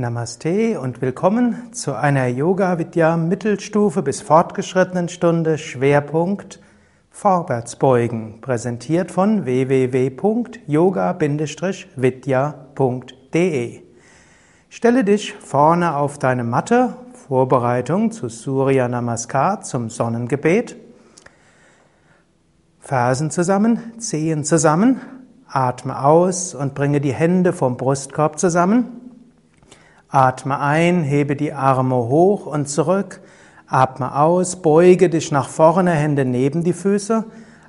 Namaste und willkommen zu einer Yoga Vidya Mittelstufe bis fortgeschrittenen Stunde Schwerpunkt Vorwärtsbeugen, präsentiert von www.yoga-vidya.de. Stelle dich vorne auf deine Matte, Vorbereitung zu Surya Namaskar zum Sonnengebet. Fersen zusammen, Zehen zusammen, atme aus und bringe die Hände vom Brustkorb zusammen. Atme ein, hebe die Arme hoch und zurück. Atme aus, beuge dich nach vorne, Hände neben die Füße.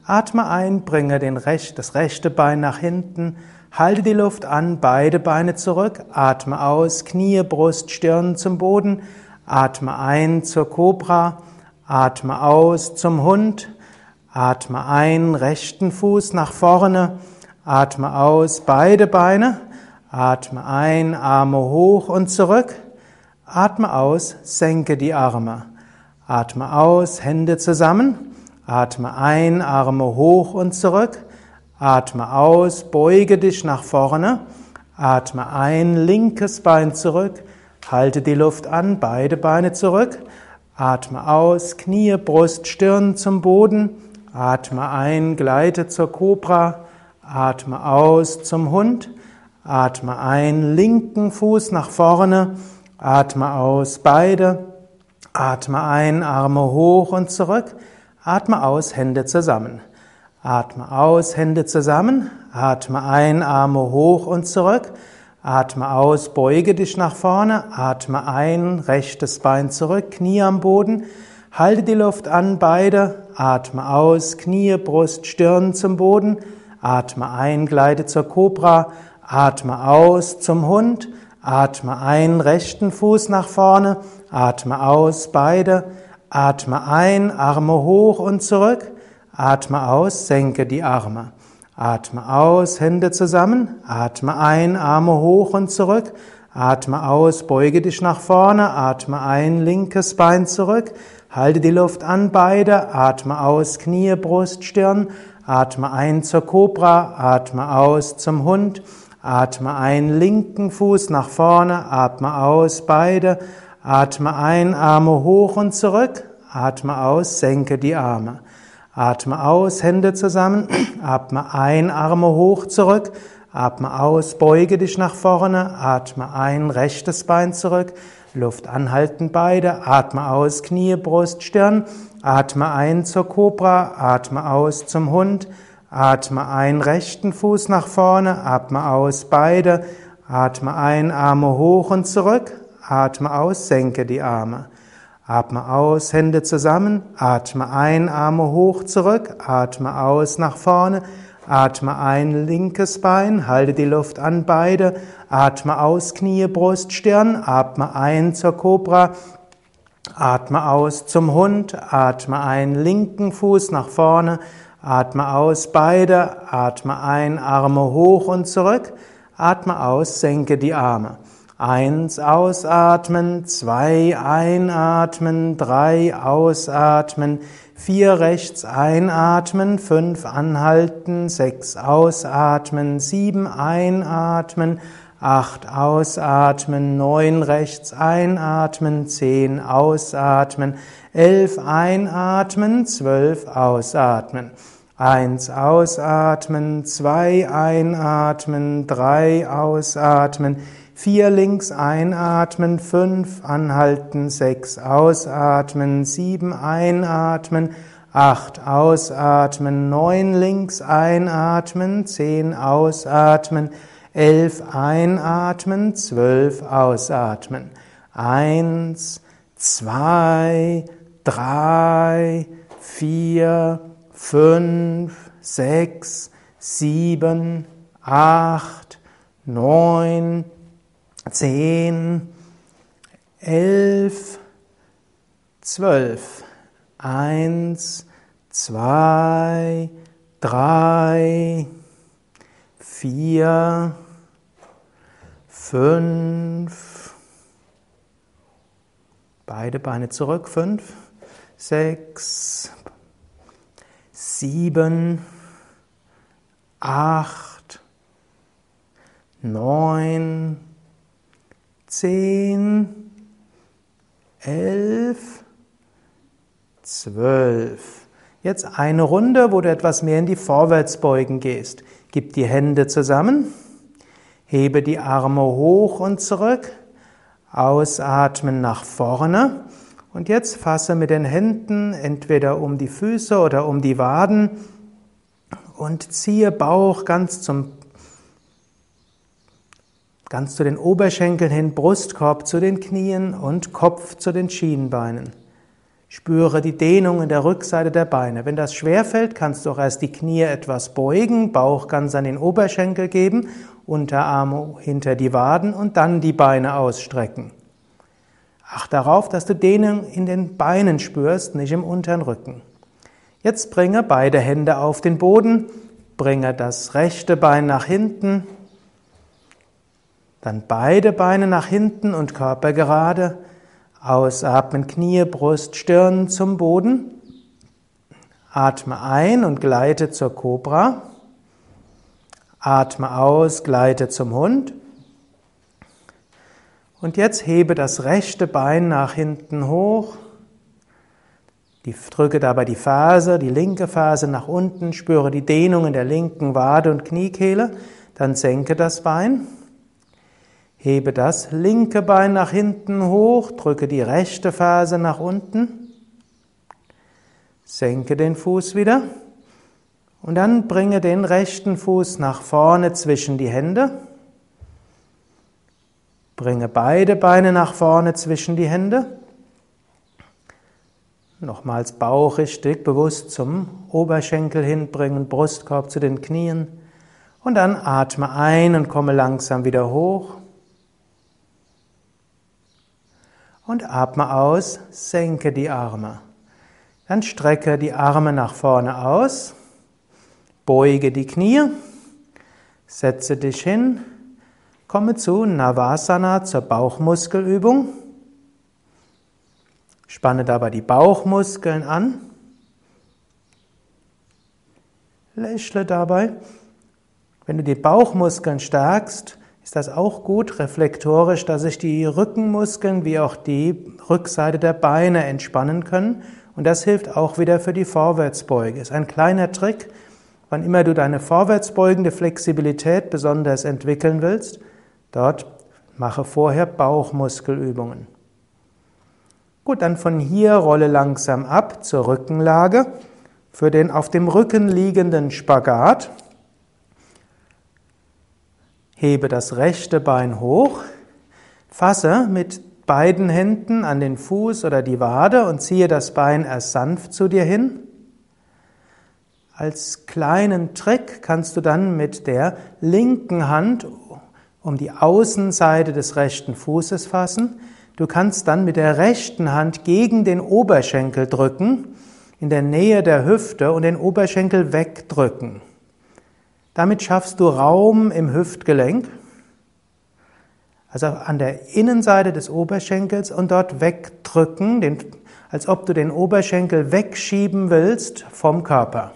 Atme ein, bringe den Rech das rechte Bein nach hinten. Halte die Luft an, beide Beine zurück. Atme aus, Knie, Brust, Stirn zum Boden. Atme ein zur Kobra. Atme aus zum Hund. Atme ein, rechten Fuß nach vorne. Atme aus, beide Beine. Atme ein, Arme hoch und zurück. Atme aus, senke die Arme. Atme aus, Hände zusammen. Atme ein, Arme hoch und zurück. Atme aus, beuge dich nach vorne. Atme ein, linkes Bein zurück. Halte die Luft an, beide Beine zurück. Atme aus, Knie, Brust, Stirn zum Boden. Atme ein, gleite zur Kobra. Atme aus zum Hund. Atme ein, linken Fuß nach vorne, atme aus, beide, atme ein, Arme hoch und zurück, atme aus, Hände zusammen. Atme aus, Hände zusammen, atme ein, Arme hoch und zurück, atme aus, beuge dich nach vorne, atme ein, rechtes Bein zurück, Knie am Boden, halte die Luft an, beide, atme aus, Knie, Brust, Stirn zum Boden, atme ein, gleite zur Cobra, Atme aus zum Hund, atme ein, rechten Fuß nach vorne, atme aus, beide, atme ein, Arme hoch und zurück, atme aus, senke die Arme. Atme aus, Hände zusammen, atme ein, Arme hoch und zurück, atme aus, beuge dich nach vorne, atme ein, linkes Bein zurück, halte die Luft an, beide, atme aus, Knie, Brust, Stirn, atme ein zur Kobra, atme aus zum Hund, Atme ein, linken Fuß nach vorne, atme aus, beide, atme ein, Arme hoch und zurück, atme aus, senke die Arme. Atme aus, Hände zusammen, atme ein, Arme hoch zurück, atme aus, beuge dich nach vorne, atme ein, rechtes Bein zurück, Luft anhalten beide, atme aus, Knie, Brust, Stirn, atme ein zur Kobra, atme aus zum Hund, Atme ein, rechten Fuß nach vorne, atme aus, beide, atme ein, Arme hoch und zurück, atme aus, senke die Arme. Atme aus, Hände zusammen, atme ein, Arme hoch zurück, atme aus nach vorne, atme ein, linkes Bein, halte die Luft an beide, atme aus, Knie, Brust, Stirn, atme ein zur Cobra, atme aus zum Hund, atme ein, linken Fuß nach vorne, Atme aus, beide, atme ein, Arme hoch und zurück, atme aus, senke die Arme. Eins ausatmen, zwei einatmen, drei ausatmen, vier rechts einatmen, fünf anhalten, sechs ausatmen, sieben einatmen, acht ausatmen, neun rechts einatmen, zehn ausatmen, elf einatmen, zwölf ausatmen. Eins ausatmen, zwei einatmen, drei ausatmen, vier links einatmen, fünf anhalten, sechs ausatmen, sieben einatmen, acht ausatmen, neun links einatmen, zehn ausatmen, elf einatmen, zwölf ausatmen. Eins, zwei, drei, vier, fünf, sechs, sieben, acht, neun, zehn, elf, zwölf. Eins, zwei, drei, vier, fünf, beide Beine zurück, fünf, sechs, sieben, acht, neun, zehn, elf, zwölf. Jetzt eine Runde, wo du etwas mehr in die Vorwärtsbeugen gehst. Gib die Hände zusammen, hebe die Arme hoch und zurück, ausatmen nach vorne und jetzt fasse mit den Händen entweder um die Füße oder um die Waden und ziehe Bauch ganz zum ganz zu den Oberschenkeln hin, Brustkorb zu den Knien und Kopf zu den Schienbeinen. Spüre die Dehnung in der Rückseite der Beine. Wenn das schwerfällt, kannst du auch erst die Knie etwas beugen, Bauch ganz an den Oberschenkel geben, Unterarme hinter die Waden und dann die Beine ausstrecken. Acht darauf, dass du Dehnung in den Beinen spürst, nicht im unteren Rücken. Jetzt bringe beide Hände auf den Boden, bringe das rechte Bein nach hinten, dann beide Beine nach hinten und Körper gerade, ausatmen Knie, Brust, Stirn zum Boden, atme ein und gleite zur Kobra, atme aus, gleite zum Hund. Und jetzt hebe das rechte Bein nach hinten hoch, die, drücke dabei die Ferse, die linke Ferse nach unten, spüre die Dehnung in der linken Wade und Kniekehle, dann senke das Bein. Hebe das linke Bein nach hinten hoch, drücke die rechte Ferse nach unten. Senke den Fuß wieder. Und dann bringe den rechten Fuß nach vorne zwischen die Hände. Bringe beide Beine nach vorne zwischen die Hände. Nochmals Bauch richtig bewusst zum Oberschenkel hinbringen, Brustkorb zu den Knien. Und dann atme ein und komme langsam wieder hoch. Und atme aus, senke die Arme. Dann strecke die Arme nach vorne aus, beuge die Knie, setze dich hin, komme zu Navasana zur Bauchmuskelübung. Spanne dabei die Bauchmuskeln an. Lächle dabei. Wenn du die Bauchmuskeln stärkst, ist das auch gut reflektorisch, dass sich die Rückenmuskeln wie auch die Rückseite der Beine entspannen können. Und das hilft auch wieder für die Vorwärtsbeuge. Ist ein kleiner Trick. Wann immer du deine vorwärtsbeugende Flexibilität besonders entwickeln willst, dort mache vorher Bauchmuskelübungen. Gut, dann von hier rolle langsam ab zur Rückenlage für den auf dem Rücken liegenden Spagat. Hebe das rechte Bein hoch, fasse mit beiden Händen an den Fuß oder die Wade und ziehe das Bein erst sanft zu dir hin. Als kleinen Trick kannst du dann mit der linken Hand um die Außenseite des rechten Fußes fassen Du kannst dann mit der rechten Hand gegen den Oberschenkel drücken, in der Nähe der Hüfte und den Oberschenkel wegdrücken. Damit schaffst du Raum im Hüftgelenk, also an der Innenseite des Oberschenkels und dort wegdrücken, als ob du den Oberschenkel wegschieben willst vom Körper.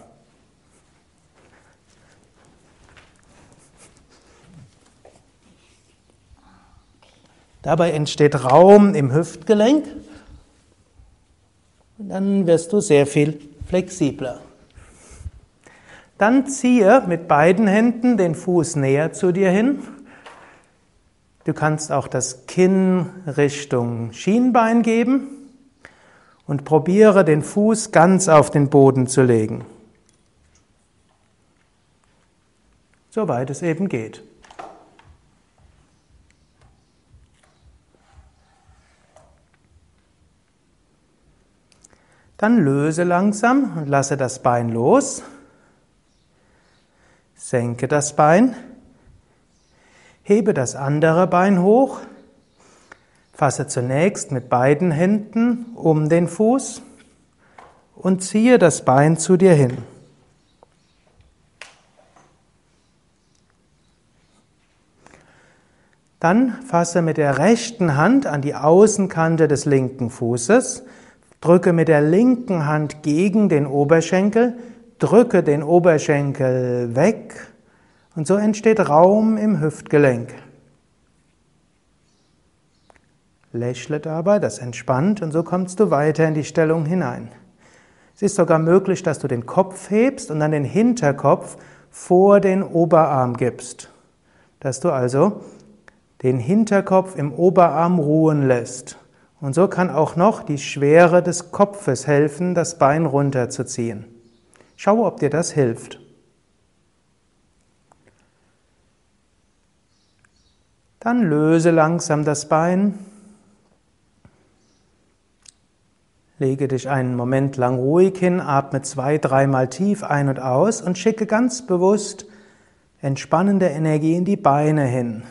Dabei entsteht Raum im Hüftgelenk und dann wirst du sehr viel flexibler. Dann ziehe mit beiden Händen den Fuß näher zu dir hin. Du kannst auch das Kinn Richtung Schienbein geben und probiere den Fuß ganz auf den Boden zu legen. Soweit es eben geht. Dann löse langsam und lasse das Bein los. Senke das Bein. Hebe das andere Bein hoch. Fasse zunächst mit beiden Händen um den Fuß und ziehe das Bein zu dir hin. Dann fasse mit der rechten Hand an die Außenkante des linken Fußes Drücke mit der linken Hand gegen den Oberschenkel, drücke den Oberschenkel weg Und so entsteht Raum im Hüftgelenk. Lächle dabei, das entspannt und so kommst du weiter in die Stellung hinein. Es ist sogar möglich, dass du den Kopf hebst und dann den Hinterkopf vor den Oberarm gibst. Dass du also den Hinterkopf im Oberarm ruhen lässt. Und so kann auch noch die Schwere des Kopfes helfen, das Bein runterzuziehen. Schau, ob dir das hilft. Dann löse langsam das Bein. Lege dich einen Moment lang ruhig hin, atme zwei, dreimal tief ein und aus und schicke ganz bewusst entspannende Energie in die Beine hin.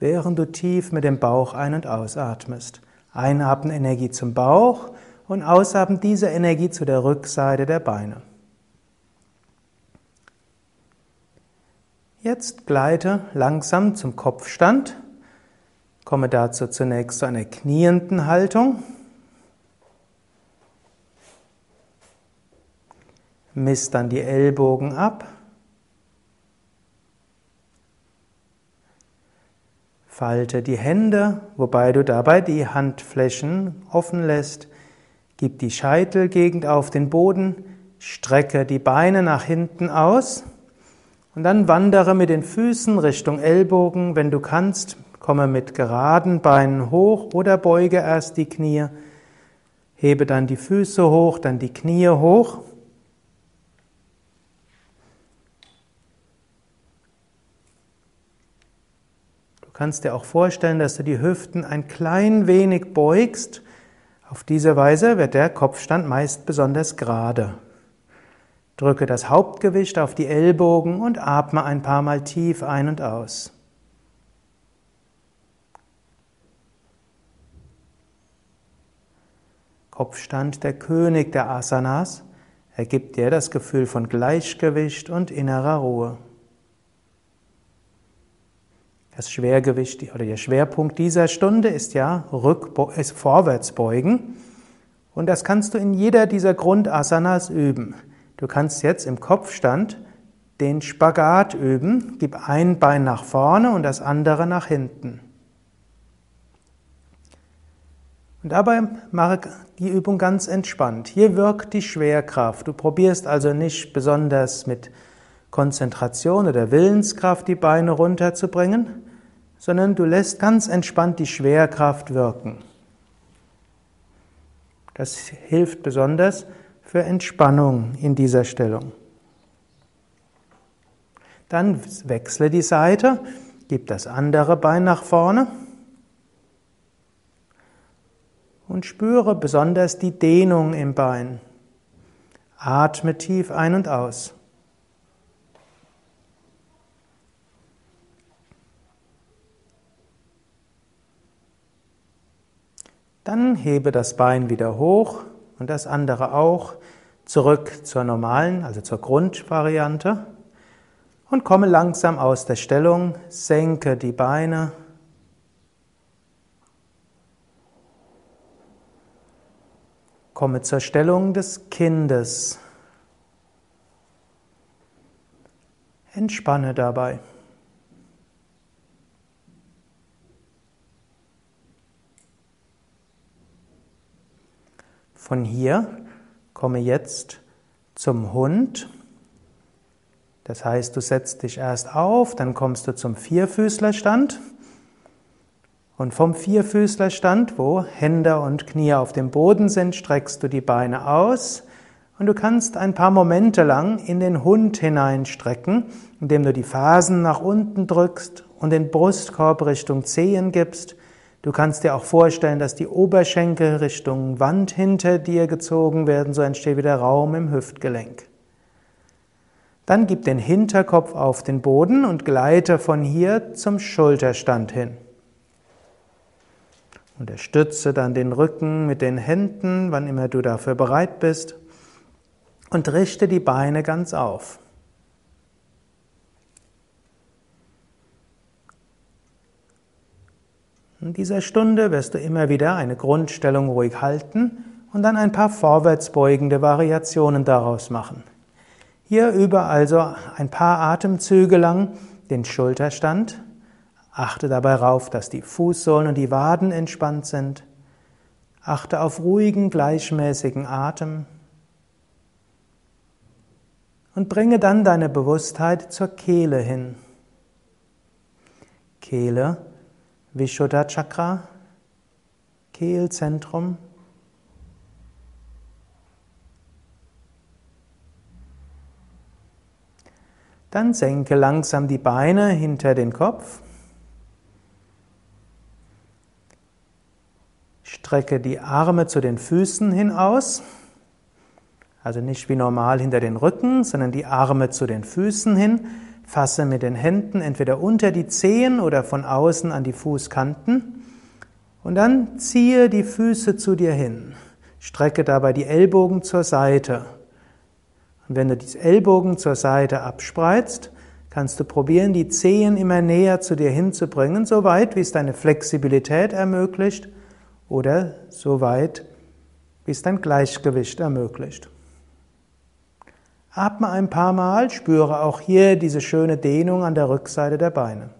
Während du tief mit dem Bauch ein- und ausatmest. Einatmen Energie zum Bauch und ausatmen diese Energie zu der Rückseite der Beine. Jetzt gleite langsam zum Kopfstand. Komme dazu zunächst zu einer knienden Haltung. Misst dann die Ellbogen ab. Falte die Hände, wobei du dabei die Handflächen offen lässt. Gib die Scheitelgegend auf den Boden, strecke die Beine nach hinten aus und dann wandere mit den Füßen Richtung Ellbogen, wenn du kannst, Komme mit geraden Beinen hoch oder beuge erst die Knie. Hebe dann die Füße hoch, dann die Knie hoch. Du kannst dir auch vorstellen, dass du die Hüften ein klein wenig beugst. Auf diese Weise wird der Kopfstand meist besonders gerade. Drücke das Hauptgewicht auf die Ellbogen und atme ein paar Mal tief ein und aus. Kopfstand der König der Asanas, ergibt dir das Gefühl von Gleichgewicht und innerer Ruhe. Das Schwergewicht oder der Schwerpunkt dieser Stunde ist ja Rückbo ist Vorwärtsbeugen. Und das kannst du in jeder dieser Grundasanas üben. Du kannst jetzt im Kopfstand den Spagat üben. Gib ein Bein nach vorne und das andere nach hinten. Und dabei mache die Übung ganz entspannt. Hier wirkt die Schwerkraft. Du probierst also nicht besonders mit Konzentration oder Willenskraft die Beine runterzubringen, sondern du lässt ganz entspannt die Schwerkraft wirken. Das hilft besonders für Entspannung in dieser Stellung. Dann wechsle die Seite, gib das andere Bein nach vorne. und spüre besonders die Dehnung im Bein. Atme tief ein und aus. Dann hebe das Bein wieder hoch und das andere auch zurück zur normalen, also zur Grundvariante und komme langsam aus der Stellung, senke die Beine Komme zur Stellung des Kindes. Entspanne dabei. Von hier komme jetzt zum Hund. Das heißt, du setzt dich erst auf, dann kommst du zum Vierfüßlerstand. Und vom Vierfüßlerstand, wo Hände und Knie auf dem Boden sind, streckst du die Beine aus und du kannst ein paar Momente lang in den Hund hineinstrecken, indem du die Fasen nach unten drückst und den Brustkorb Richtung Zehen gibst. Du kannst dir auch vorstellen, dass die Oberschenkel Richtung Wand hinter dir gezogen werden, so entsteht wieder Raum im Hüftgelenk. Dann gib den Hinterkopf auf den Boden und gleite von hier zum Schulterstand hin. Unterstütze dann den Rücken mit den Händen, wann immer du dafür bereit bist. Und richte die Beine ganz auf. In dieser Stunde wirst du immer wieder eine Grundstellung ruhig halten und dann ein paar vorwärtsbeugende Variationen daraus machen. Hier übe also ein paar Atemzüge lang den Schulterstand. Achte dabei darauf, dass die Fußsohlen und die Waden entspannt sind. Achte auf ruhigen, gleichmäßigen Atem. Und bringe dann deine Bewusstheit zur Kehle hin. Kehle, Vishuddha Chakra, Kehlzentrum. Dann senke langsam die Beine hinter den Kopf. Strecke die Arme zu den Füßen hin aus. Also nicht wie normal hinter den Rücken, sondern die Arme zu den Füßen hin. Fasse mit den Händen entweder unter die Zehen oder von außen an die Fußkanten. Und dann ziehe die Füße zu dir hin. Strecke dabei die Ellbogen zur Seite. Und wenn du die Ellbogen zur Seite abspreizt, kannst du probieren, die Zehen immer näher zu dir hinzubringen, so weit, wie es deine Flexibilität ermöglicht oder so weit, wie es dein Gleichgewicht ermöglicht. Atme ein paar Mal, spüre auch hier diese schöne Dehnung an der Rückseite der Beine.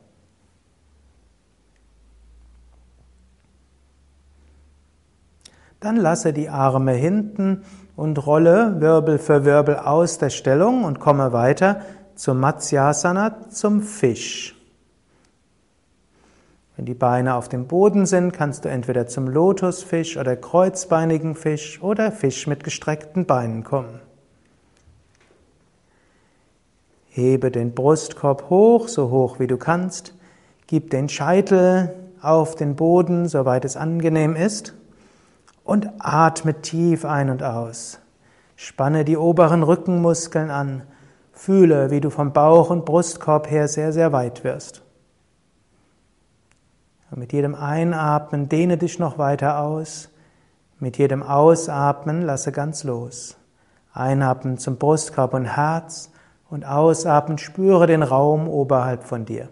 Dann lasse die Arme hinten und rolle Wirbel für Wirbel aus der Stellung und komme weiter zum Matsyasana, zum Fisch. Wenn die Beine auf dem Boden sind, kannst du entweder zum Lotusfisch oder kreuzbeinigen Fisch oder Fisch mit gestreckten Beinen kommen. Hebe den Brustkorb hoch, so hoch wie du kannst. Gib den Scheitel auf den Boden, soweit es angenehm ist und atme tief ein und aus. Spanne die oberen Rückenmuskeln an. Fühle, wie du vom Bauch und Brustkorb her sehr, sehr weit wirst. Und mit jedem Einatmen dehne dich noch weiter aus. Mit jedem Ausatmen lasse ganz los. Einatmen zum Brustkorb und Herz und ausatmen spüre den Raum oberhalb von dir.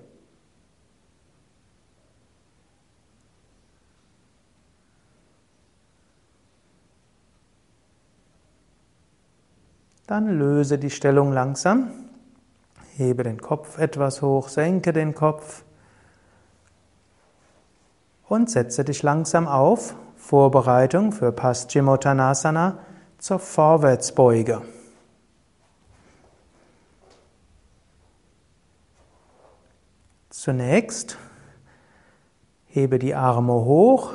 Dann löse die Stellung langsam. Hebe den Kopf etwas hoch, senke den Kopf und setze dich langsam auf. Vorbereitung für Paschimottanasana zur Vorwärtsbeuge. Zunächst hebe die Arme hoch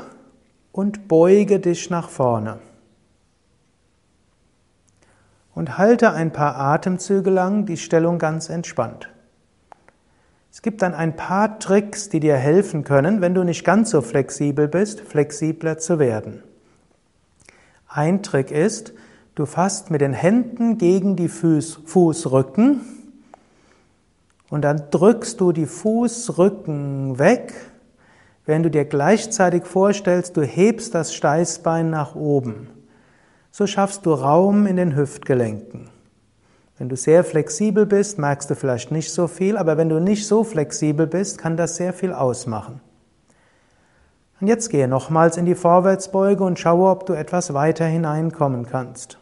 und beuge dich nach vorne und halte ein paar Atemzüge lang die Stellung ganz entspannt. Es gibt dann ein paar Tricks, die dir helfen können, wenn du nicht ganz so flexibel bist, flexibler zu werden. Ein Trick ist, du fasst mit den Händen gegen die Fuß, Fußrücken und dann drückst du die Fußrücken weg, wenn du dir gleichzeitig vorstellst, du hebst das Steißbein nach oben so schaffst du Raum in den Hüftgelenken. Wenn du sehr flexibel bist, merkst du vielleicht nicht so viel, aber wenn du nicht so flexibel bist, kann das sehr viel ausmachen. Und jetzt gehe nochmals in die Vorwärtsbeuge und schaue, ob du etwas weiter hineinkommen kannst.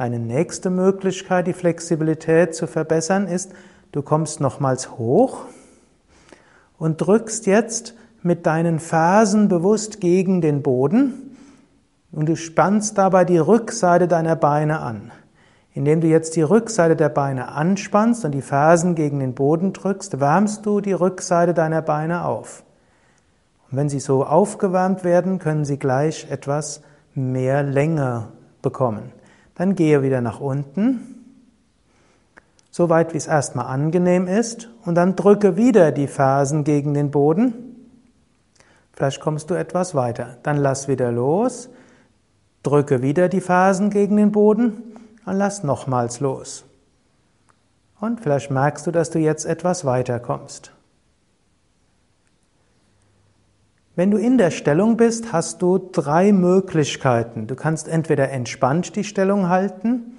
Eine nächste Möglichkeit, die Flexibilität zu verbessern, ist, du kommst nochmals hoch und drückst jetzt mit deinen Fersen bewusst gegen den Boden und du spannst dabei die Rückseite deiner Beine an. Indem du jetzt die Rückseite der Beine anspannst und die Fersen gegen den Boden drückst, wärmst du die Rückseite deiner Beine auf. Und wenn sie so aufgewärmt werden, können sie gleich etwas mehr Länge bekommen. Dann gehe wieder nach unten, so weit wie es erstmal angenehm ist, und dann drücke wieder die Fersen gegen den Boden Vielleicht kommst du etwas weiter. Dann lass wieder los, drücke wieder die Fersen gegen den Boden und lass nochmals los. Und vielleicht merkst du, dass du jetzt etwas weiter kommst. Wenn du in der Stellung bist, hast du drei Möglichkeiten. Du kannst entweder entspannt die Stellung halten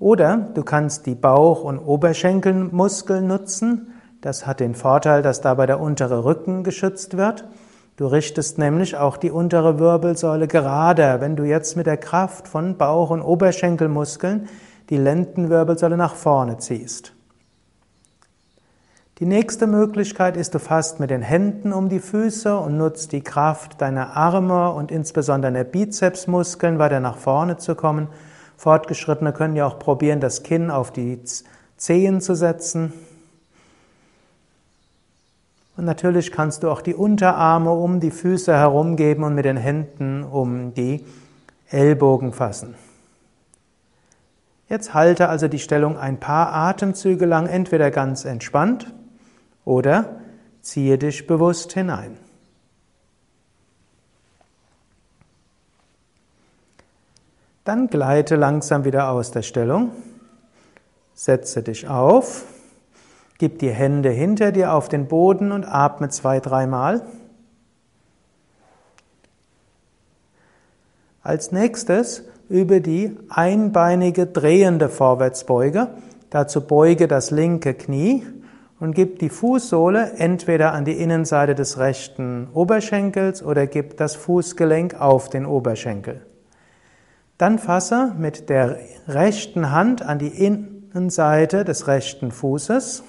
oder du kannst die Bauch- und Oberschenkelmuskeln nutzen. Das hat den Vorteil, dass dabei der untere Rücken geschützt wird. Du richtest nämlich auch die untere Wirbelsäule gerader, wenn du jetzt mit der Kraft von Bauch- und Oberschenkelmuskeln die Lendenwirbelsäule nach vorne ziehst. Die nächste Möglichkeit ist, du fasst mit den Händen um die Füße und nutzt die Kraft deiner Arme und insbesondere der Bizepsmuskeln weiter nach vorne zu kommen. Fortgeschrittene können ja auch probieren, das Kinn auf die Zehen zu setzen. Und natürlich kannst du auch die Unterarme um die Füße herumgeben und mit den Händen um die Ellbogen fassen. Jetzt halte also die Stellung ein paar Atemzüge lang entweder ganz entspannt oder ziehe dich bewusst hinein. Dann gleite langsam wieder aus der Stellung. Setze dich auf. Gib die Hände hinter dir auf den Boden und atme zwei, dreimal. Als nächstes übe die einbeinige drehende Vorwärtsbeuge. Dazu beuge das linke Knie und gib die Fußsohle entweder an die Innenseite des rechten Oberschenkels oder gib das Fußgelenk auf den Oberschenkel. Dann fasse mit der rechten Hand an die Innenseite des rechten Fußes,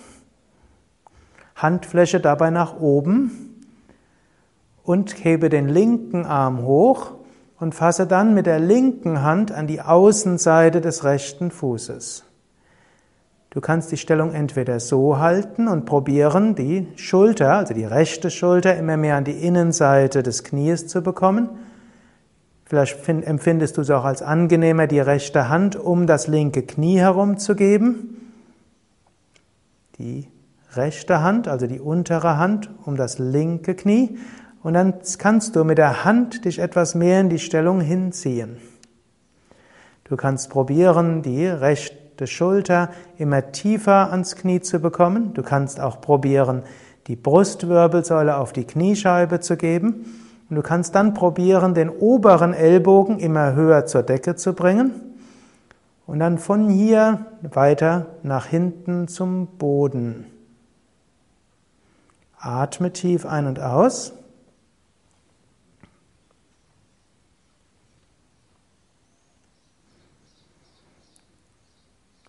Handfläche dabei nach oben und hebe den linken Arm hoch und fasse dann mit der linken Hand an die Außenseite des rechten Fußes. Du kannst die Stellung entweder so halten und probieren, die Schulter, also die rechte Schulter, immer mehr an die Innenseite des Knies zu bekommen. Vielleicht empfindest du es auch als angenehmer, die rechte Hand um das linke Knie herumzugeben. Die rechte Hand, also die untere Hand um das linke Knie. Und dann kannst du mit der Hand dich etwas mehr in die Stellung hinziehen. Du kannst probieren, die rechte rechte Schulter immer tiefer ans Knie zu bekommen. Du kannst auch probieren, die Brustwirbelsäule auf die Kniescheibe zu geben. Und du kannst dann probieren, den oberen Ellbogen immer höher zur Decke zu bringen. Und dann von hier weiter nach hinten zum Boden. Atme tief ein und aus.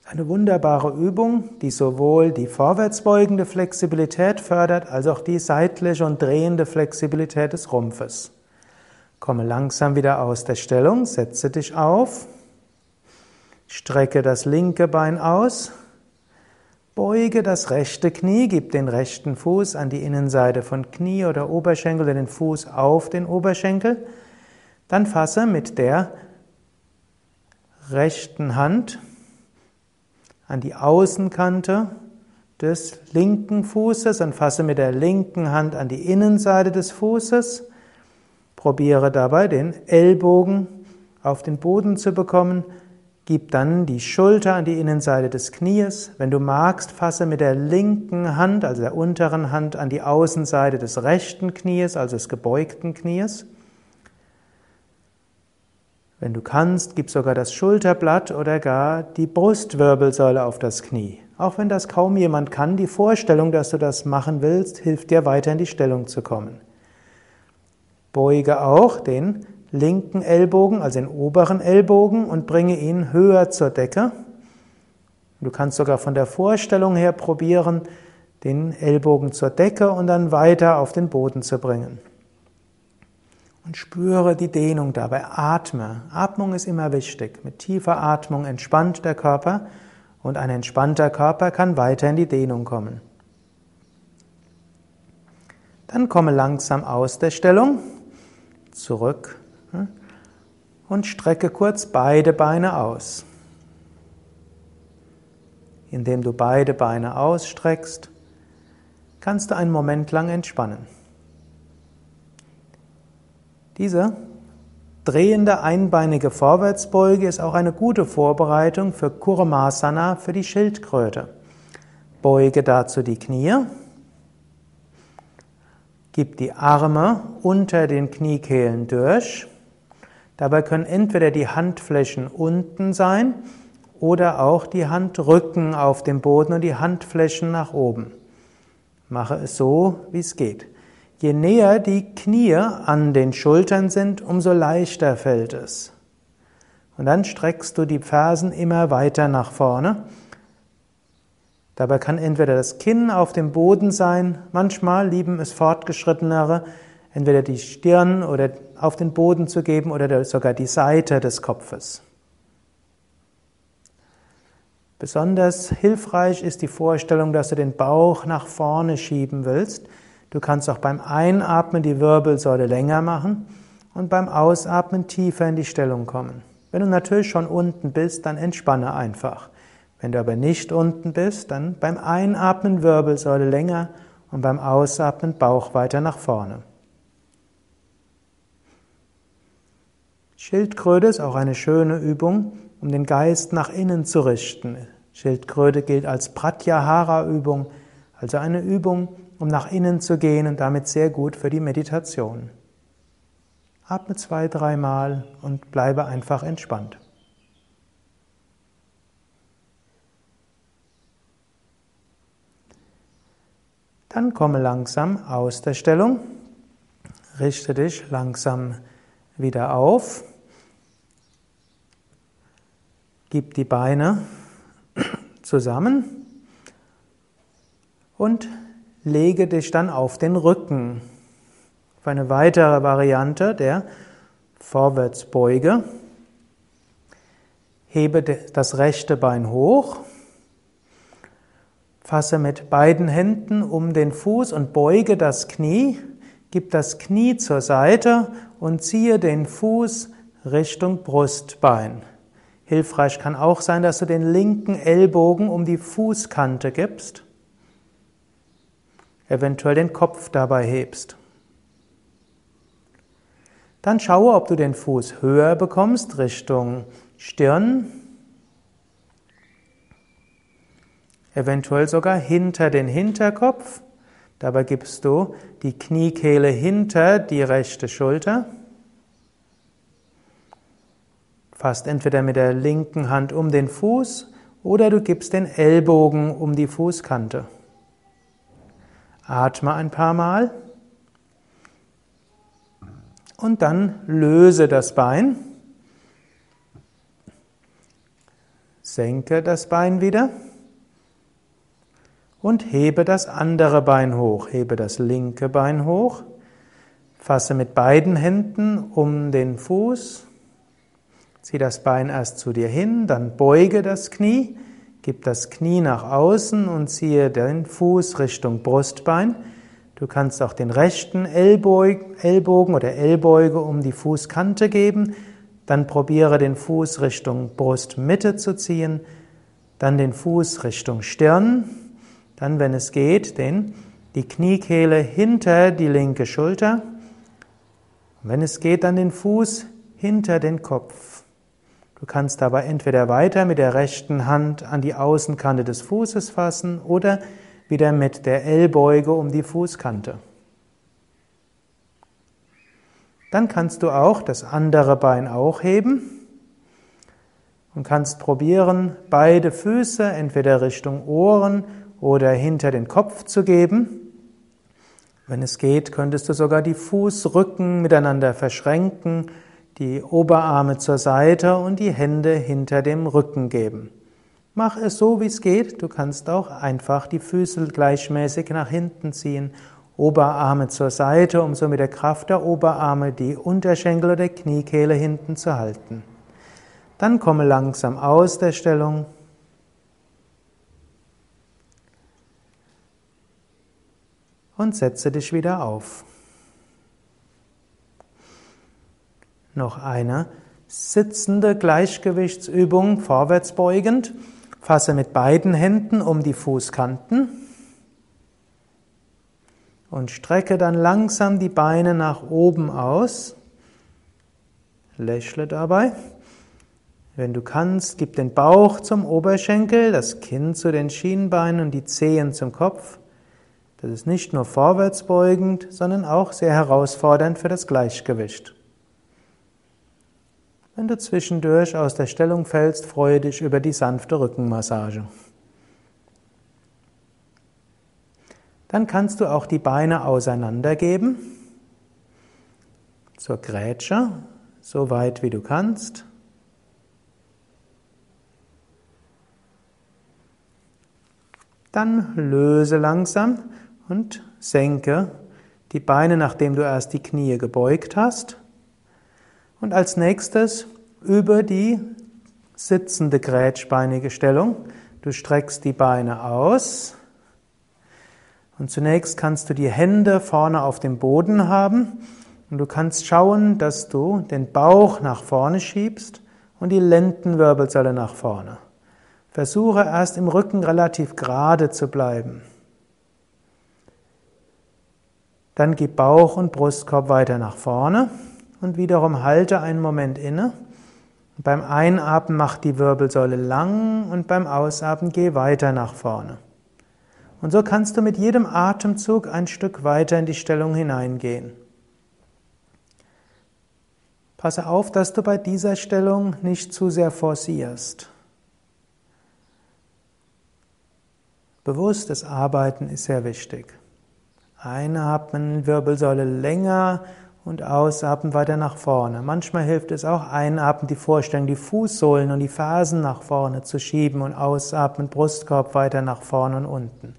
Eine wunderbare Übung, die sowohl die vorwärtsbeugende Flexibilität fördert, als auch die seitliche und drehende Flexibilität des Rumpfes. Komme langsam wieder aus der Stellung, setze dich auf, strecke das linke Bein aus, beuge das rechte Knie, gib den rechten Fuß an die Innenseite von Knie oder Oberschenkel oder den Fuß auf den Oberschenkel. Dann fasse mit der rechten Hand an die Außenkante des linken Fußes und fasse mit der linken Hand an die Innenseite des Fußes. Probiere dabei den Ellbogen auf den Boden zu bekommen. Gib dann die Schulter an die Innenseite des Knies. Wenn du magst, fasse mit der linken Hand, also der unteren Hand, an die Außenseite des rechten Knies, also des gebeugten Knies. Wenn du kannst, gib sogar das Schulterblatt oder gar die Brustwirbelsäule auf das Knie. Auch wenn das kaum jemand kann, die Vorstellung, dass du das machen willst, hilft dir weiter in die Stellung zu kommen. Beuge auch den linken Ellbogen, also den oberen Ellbogen und bringe ihn höher zur Decke. Du kannst sogar von der Vorstellung her probieren, den Ellbogen zur Decke und dann weiter auf den Boden zu bringen. Und spüre die Dehnung dabei. Atme. Atmung ist immer wichtig. Mit tiefer Atmung entspannt der Körper und ein entspannter Körper kann weiter in die Dehnung kommen. Dann komme langsam aus der Stellung, zurück und strecke kurz beide Beine aus. Indem du beide Beine ausstreckst, kannst du einen Moment lang entspannen. Diese drehende einbeinige Vorwärtsbeuge ist auch eine gute Vorbereitung für Kurmasana für die Schildkröte. Beuge dazu die Knie. Gib die Arme unter den Kniekehlen durch. Dabei können entweder die Handflächen unten sein oder auch die Handrücken auf dem Boden und die Handflächen nach oben. Mache es so, wie es geht. Je näher die Knie an den Schultern sind, umso leichter fällt es. Und dann streckst du die Fersen immer weiter nach vorne. Dabei kann entweder das Kinn auf dem Boden sein, manchmal lieben es fortgeschrittenere, entweder die Stirn oder auf den Boden zu geben oder sogar die Seite des Kopfes. Besonders hilfreich ist die Vorstellung, dass du den Bauch nach vorne schieben willst. Du kannst auch beim Einatmen die Wirbelsäule länger machen und beim Ausatmen tiefer in die Stellung kommen. Wenn du natürlich schon unten bist, dann entspanne einfach. Wenn du aber nicht unten bist, dann beim Einatmen Wirbelsäule länger und beim Ausatmen Bauch weiter nach vorne. Schildkröte ist auch eine schöne Übung, um den Geist nach innen zu richten. Schildkröte gilt als Pratyahara-Übung, also eine Übung, um nach innen zu gehen und damit sehr gut für die Meditation. Atme zwei, dreimal und bleibe einfach entspannt. Dann komme langsam aus der Stellung, richte dich langsam wieder auf. Gib die Beine zusammen und lege dich dann auf den Rücken. Für eine weitere Variante der Vorwärtsbeuge. Hebe das rechte Bein hoch, fasse mit beiden Händen um den Fuß und beuge das Knie, gib das Knie zur Seite und ziehe den Fuß Richtung Brustbein. Hilfreich kann auch sein, dass du den linken Ellbogen um die Fußkante gibst, eventuell den Kopf dabei hebst. Dann schaue, ob du den Fuß höher bekommst, Richtung Stirn, eventuell sogar hinter den Hinterkopf. Dabei gibst du die Kniekehle hinter die rechte Schulter. Fasst entweder mit der linken Hand um den Fuß oder du gibst den Ellbogen um die Fußkante. Atme ein paar Mal und dann löse das Bein. Senke das Bein wieder und hebe das andere Bein hoch. Hebe das linke Bein hoch. Fasse mit beiden Händen um den Fuß Zieh das Bein erst zu dir hin, dann beuge das Knie, gib das Knie nach außen und ziehe den Fuß Richtung Brustbein. Du kannst auch den rechten Ellbogen oder Ellbeuge um die Fußkante geben. Dann probiere den Fuß Richtung Brustmitte zu ziehen. Dann den Fuß Richtung Stirn. Dann, wenn es geht, den, die Kniekehle hinter die linke Schulter. Und wenn es geht, dann den Fuß hinter den Kopf. Du kannst dabei entweder weiter mit der rechten Hand an die Außenkante des Fußes fassen oder wieder mit der Ellbeuge um die Fußkante. Dann kannst du auch das andere Bein auch heben und kannst probieren, beide Füße entweder Richtung Ohren oder hinter den Kopf zu geben. Wenn es geht, könntest du sogar die Fußrücken miteinander verschränken die Oberarme zur Seite und die Hände hinter dem Rücken geben. Mach es so, wie es geht. Du kannst auch einfach die Füße gleichmäßig nach hinten ziehen, Oberarme zur Seite, um so mit der Kraft der Oberarme die Unterschenkel oder Kniekehle hinten zu halten. Dann komme langsam aus der Stellung. Und setze dich wieder auf. Noch eine sitzende Gleichgewichtsübung vorwärts beugend. Fasse mit beiden Händen um die Fußkanten und strecke dann langsam die Beine nach oben aus. Lächle dabei. Wenn du kannst, gib den Bauch zum Oberschenkel, das Kinn zu den Schienbeinen und die Zehen zum Kopf. Das ist nicht nur vorwärts beugend, sondern auch sehr herausfordernd für das Gleichgewicht. Wenn du zwischendurch aus der Stellung fällst, freue dich über die sanfte Rückenmassage. Dann kannst du auch die Beine auseinandergeben zur Grätsche, so weit wie du kannst. Dann löse langsam und senke die Beine, nachdem du erst die Knie gebeugt hast. Und als nächstes über die sitzende grätschbeinige Stellung. Du streckst die Beine aus. Und zunächst kannst du die Hände vorne auf dem Boden haben. Und du kannst schauen, dass du den Bauch nach vorne schiebst und die Lendenwirbelsäule nach vorne. Versuche erst im Rücken relativ gerade zu bleiben. Dann gib Bauch und Brustkorb weiter nach vorne und wiederum halte einen Moment inne. beim Einatmen mach die Wirbelsäule lang und beim Ausatmen geh weiter nach vorne. Und so kannst du mit jedem Atemzug ein Stück weiter in die Stellung hineingehen. Passe auf, dass du bei dieser Stellung nicht zu sehr forcierst. Bewusstes Arbeiten ist sehr wichtig. Einatmen, Wirbelsäule länger und ausatmen weiter nach vorne. Manchmal hilft es auch, einatmen, die Vorstellung, die Fußsohlen und die Fersen nach vorne zu schieben und ausatmen, Brustkorb weiter nach vorne und unten.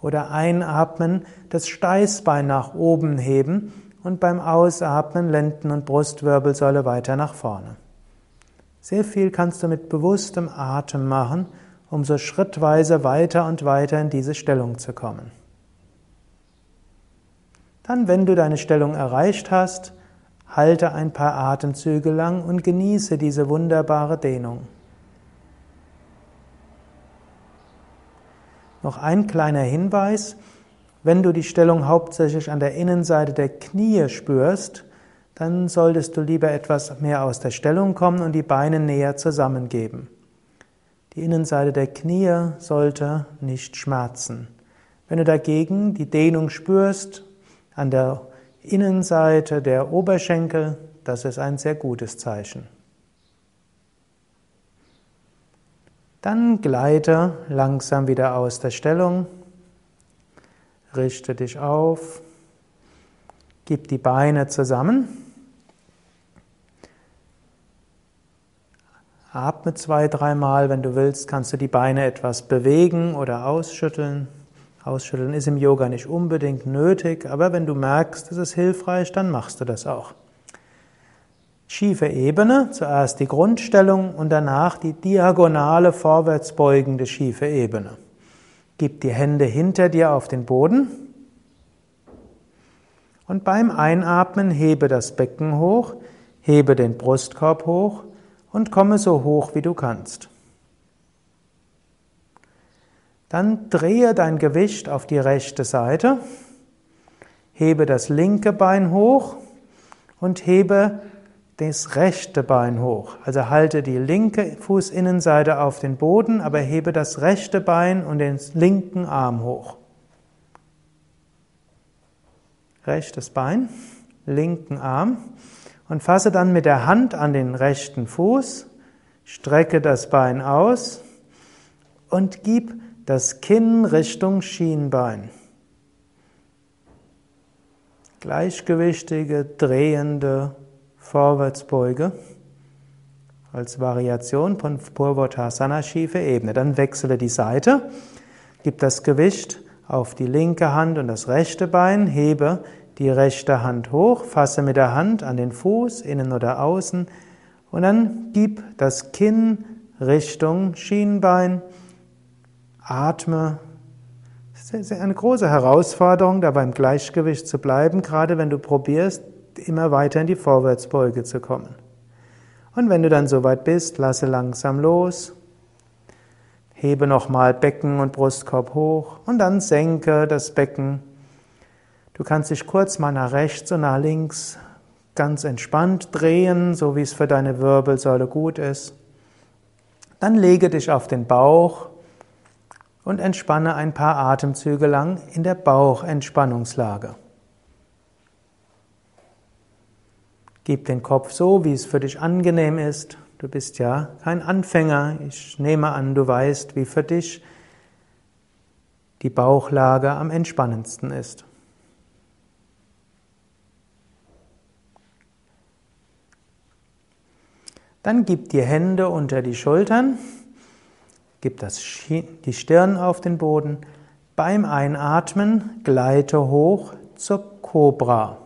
Oder einatmen, das Steißbein nach oben heben und beim Ausatmen Lenden- und Brustwirbelsäule weiter nach vorne. Sehr viel kannst du mit bewusstem Atem machen um so schrittweise weiter und weiter in diese Stellung zu kommen. Dann, wenn du deine Stellung erreicht hast, halte ein paar Atemzüge lang und genieße diese wunderbare Dehnung. Noch ein kleiner Hinweis, wenn du die Stellung hauptsächlich an der Innenseite der Knie spürst, dann solltest du lieber etwas mehr aus der Stellung kommen und die Beine näher zusammengeben. Die Innenseite der Knie sollte nicht schmerzen. Wenn du dagegen die Dehnung spürst an der Innenseite der Oberschenkel, das ist ein sehr gutes Zeichen. Dann gleite langsam wieder aus der Stellung, richte dich auf, gib die Beine zusammen. Atme zwei, dreimal, wenn du willst, kannst du die Beine etwas bewegen oder ausschütteln. Ausschütteln ist im Yoga nicht unbedingt nötig, aber wenn du merkst, es ist hilfreich, dann machst du das auch. Schiefe Ebene, zuerst die Grundstellung und danach die diagonale vorwärts beugende schiefe Ebene. Gib die Hände hinter dir auf den Boden und beim Einatmen hebe das Becken hoch, hebe den Brustkorb hoch und komme so hoch wie du kannst. Dann drehe dein Gewicht auf die rechte Seite, hebe das linke Bein hoch und hebe das rechte Bein hoch. Also halte die linke Fußinnenseite auf den Boden, aber hebe das rechte Bein und den linken Arm hoch. Rechtes Bein, linken Arm und fasse dann mit der Hand an den rechten Fuß, strecke das Bein aus und gib das Kinn Richtung Schienbein. Gleichgewichtige, drehende Vorwärtsbeuge als Variation von Purvottasana schiefe Ebene. Dann wechsle die Seite, gib das Gewicht auf die linke Hand und das rechte Bein, hebe die rechte Hand hoch, fasse mit der Hand an den Fuß, innen oder außen, und dann gib das Kinn Richtung Schienbein, atme. Es ist eine große Herausforderung, da beim Gleichgewicht zu bleiben, gerade wenn du probierst, immer weiter in die Vorwärtsbeuge zu kommen. Und wenn du dann soweit bist, lasse langsam los, hebe nochmal Becken und Brustkorb hoch und dann senke das Becken Du kannst dich kurz mal nach rechts und nach links ganz entspannt drehen, so wie es für deine Wirbelsäule gut ist. Dann lege dich auf den Bauch und entspanne ein paar Atemzüge lang in der Bauchentspannungslage. Gib den Kopf so, wie es für dich angenehm ist. Du bist ja kein Anfänger. Ich nehme an, du weißt, wie für dich die Bauchlage am entspannendsten ist. Dann gib die Hände unter die Schultern, gib das, die Stirn auf den Boden. Beim Einatmen gleite hoch zur Kobra.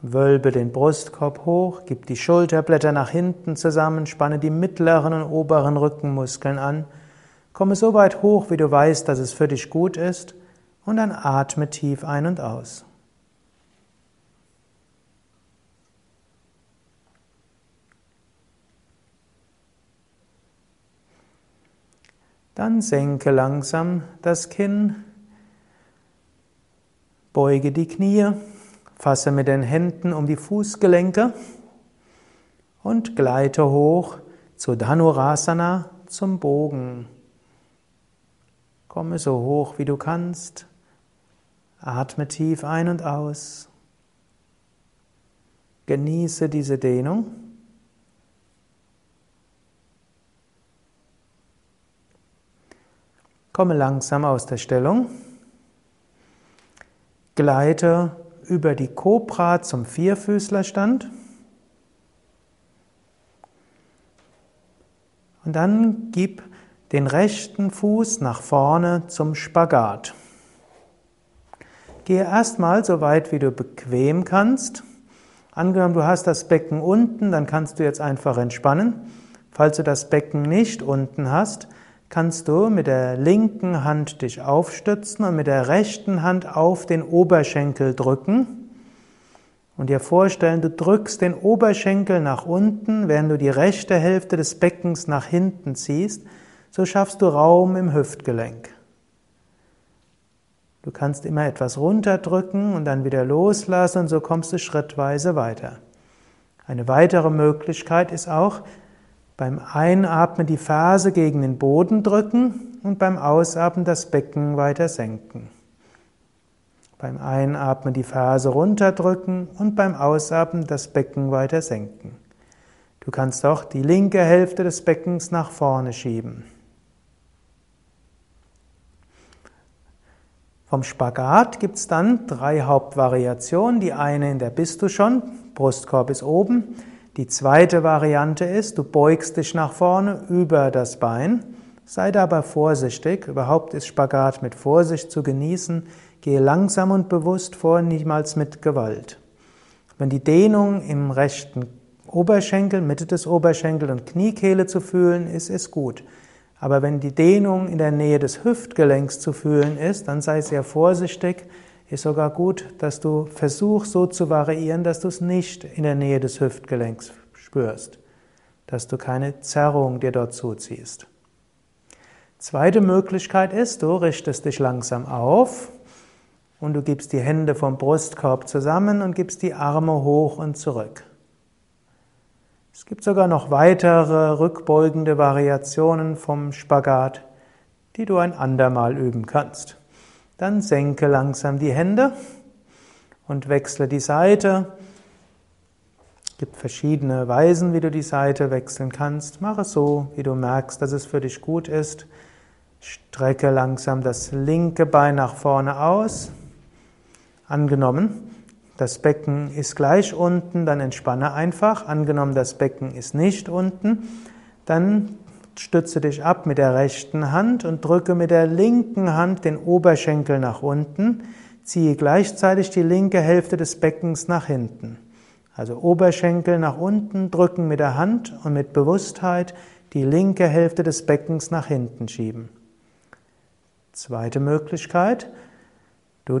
Wölbe den Brustkorb hoch, gib die Schulterblätter nach hinten zusammen, spanne die mittleren und oberen Rückenmuskeln an, komme so weit hoch, wie du weißt, dass es für dich gut ist, und dann atme tief ein und aus. Dann senke langsam das Kinn, beuge die Knie, fasse mit den Händen um die Fußgelenke und gleite hoch zu Dhanurasana zum Bogen. Komme so hoch wie du kannst. Atme tief ein und aus. Genieße diese Dehnung. Komme langsam aus der Stellung. Gleite über die Kobra zum Vierfüßlerstand. Und dann gib den rechten Fuß nach vorne zum Spagat. Gehe erstmal so weit, wie du bequem kannst. Angenommen, du hast das Becken unten, dann kannst du jetzt einfach entspannen. Falls du das Becken nicht unten hast, kannst du mit der linken Hand dich aufstützen und mit der rechten Hand auf den Oberschenkel drücken und dir vorstellen, du drückst den Oberschenkel nach unten, während du die rechte Hälfte des Beckens nach hinten ziehst, so schaffst du Raum im Hüftgelenk. Du kannst immer etwas runterdrücken und dann wieder loslassen und so kommst du schrittweise weiter. Eine weitere Möglichkeit ist auch, beim Einatmen die Ferse gegen den Boden drücken und beim Ausatmen das Becken weiter senken. Beim Einatmen die Ferse runterdrücken und beim Ausatmen das Becken weiter senken. Du kannst auch die linke Hälfte des Beckens nach vorne schieben. Vom Spagat gibt es dann drei Hauptvariationen. Die eine, in der bist du schon, Brustkorb ist oben. Die zweite Variante ist, du beugst dich nach vorne über das Bein, sei dabei vorsichtig, überhaupt ist Spagat mit Vorsicht zu genießen, gehe langsam und bewusst vor, niemals mit Gewalt. Wenn die Dehnung im rechten Oberschenkel, Mitte des Oberschenkels und Kniekehle zu fühlen ist, ist gut. Aber wenn die Dehnung in der Nähe des Hüftgelenks zu fühlen ist, dann sei sehr vorsichtig, ist sogar gut, dass du versuchst so zu variieren, dass du es nicht in der Nähe des Hüftgelenks spürst, dass du keine Zerrung dir dort zuziehst. Zweite Möglichkeit ist, du richtest dich langsam auf und du gibst die Hände vom Brustkorb zusammen und gibst die Arme hoch und zurück. Es gibt sogar noch weitere rückbeugende Variationen vom Spagat, die du ein andermal üben kannst. Dann senke langsam die Hände und wechsle die Seite. Es gibt verschiedene Weisen, wie du die Seite wechseln kannst. Mach es so, wie du merkst, dass es für dich gut ist. Strecke langsam das linke Bein nach vorne aus. Angenommen, das Becken ist gleich unten, dann entspanne einfach. Angenommen, das Becken ist nicht unten, dann Stütze dich ab mit der rechten Hand und drücke mit der linken Hand den Oberschenkel nach unten. Ziehe gleichzeitig die linke Hälfte des Beckens nach hinten. Also Oberschenkel nach unten drücken mit der Hand und mit Bewusstheit die linke Hälfte des Beckens nach hinten schieben. Zweite Möglichkeit. Du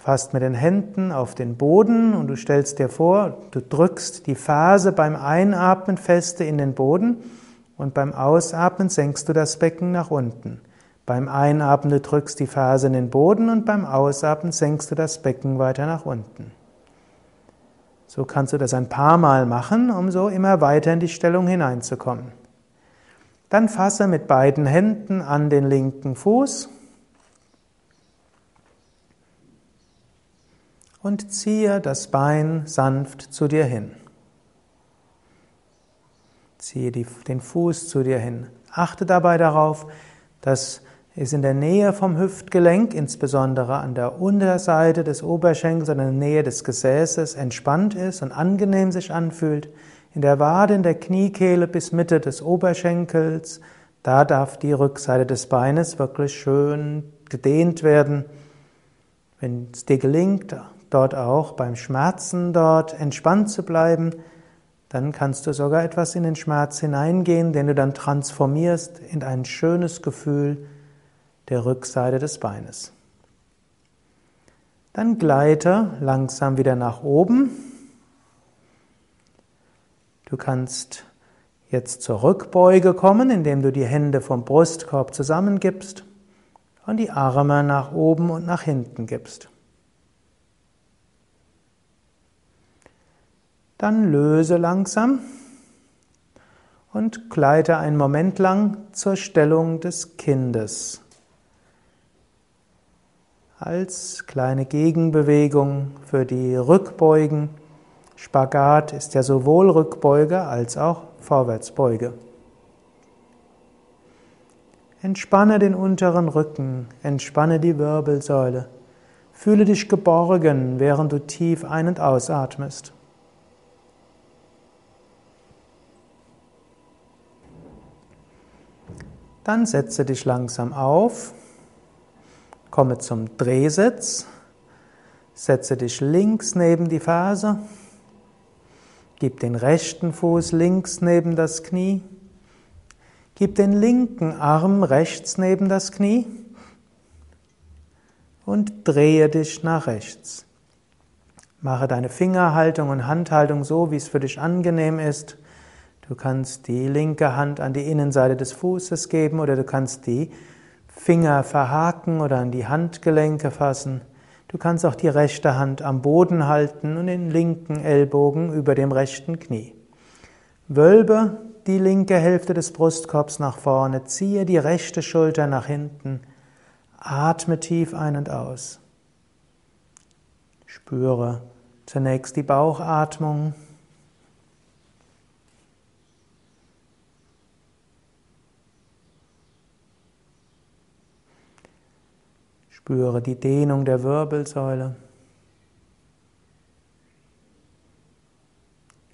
fasst mit den Händen auf den Boden und du stellst dir vor, du drückst die Ferse beim Einatmen feste in den Boden und beim Ausatmen senkst du das Becken nach unten. Beim Einatmen du drückst die Ferse in den Boden und beim Ausatmen senkst du das Becken weiter nach unten. So kannst du das ein paar Mal machen, um so immer weiter in die Stellung hineinzukommen. Dann fasse mit beiden Händen an den linken Fuß und ziehe das Bein sanft zu dir hin. Ziehe die, den Fuß zu dir hin. Achte dabei darauf, dass ist in der Nähe vom Hüftgelenk, insbesondere an der Unterseite des Oberschenkels, in der Nähe des Gesäßes, entspannt ist und angenehm sich anfühlt. In der Wade, in der Kniekehle bis Mitte des Oberschenkels, da darf die Rückseite des Beines wirklich schön gedehnt werden. Wenn es dir gelingt, dort auch beim Schmerzen dort entspannt zu bleiben, dann kannst du sogar etwas in den Schmerz hineingehen, den du dann transformierst in ein schönes Gefühl der Rückseite des Beines. Dann gleite langsam wieder nach oben. Du kannst jetzt zur Rückbeuge kommen, indem du die Hände vom Brustkorb zusammengibst und die Arme nach oben und nach hinten gibst. Dann löse langsam und gleite einen Moment lang zur Stellung des Kindes. Als kleine Gegenbewegung für die Rückbeugen. Spagat ist ja sowohl Rückbeuge als auch Vorwärtsbeuge. Entspanne den unteren Rücken, entspanne die Wirbelsäule. Fühle dich geborgen, während du tief ein- und ausatmest. Dann setze dich langsam auf, komme zum Drehsitz, setze dich links neben die Ferse, gib den rechten Fuß links neben das Knie, gib den linken Arm rechts neben das Knie und drehe dich nach rechts. Mache deine Fingerhaltung und Handhaltung so, wie es für dich angenehm ist. Du kannst die linke Hand an die Innenseite des Fußes geben oder du kannst die Finger verhaken oder an die Handgelenke fassen. Du kannst auch die rechte Hand am Boden halten und den linken Ellbogen über dem rechten Knie. Wölbe die linke Hälfte des Brustkorbs nach vorne, ziehe die rechte Schulter nach hinten, atme tief ein und aus. Spüre zunächst die Bauchatmung. Spüre die Dehnung der Wirbelsäule.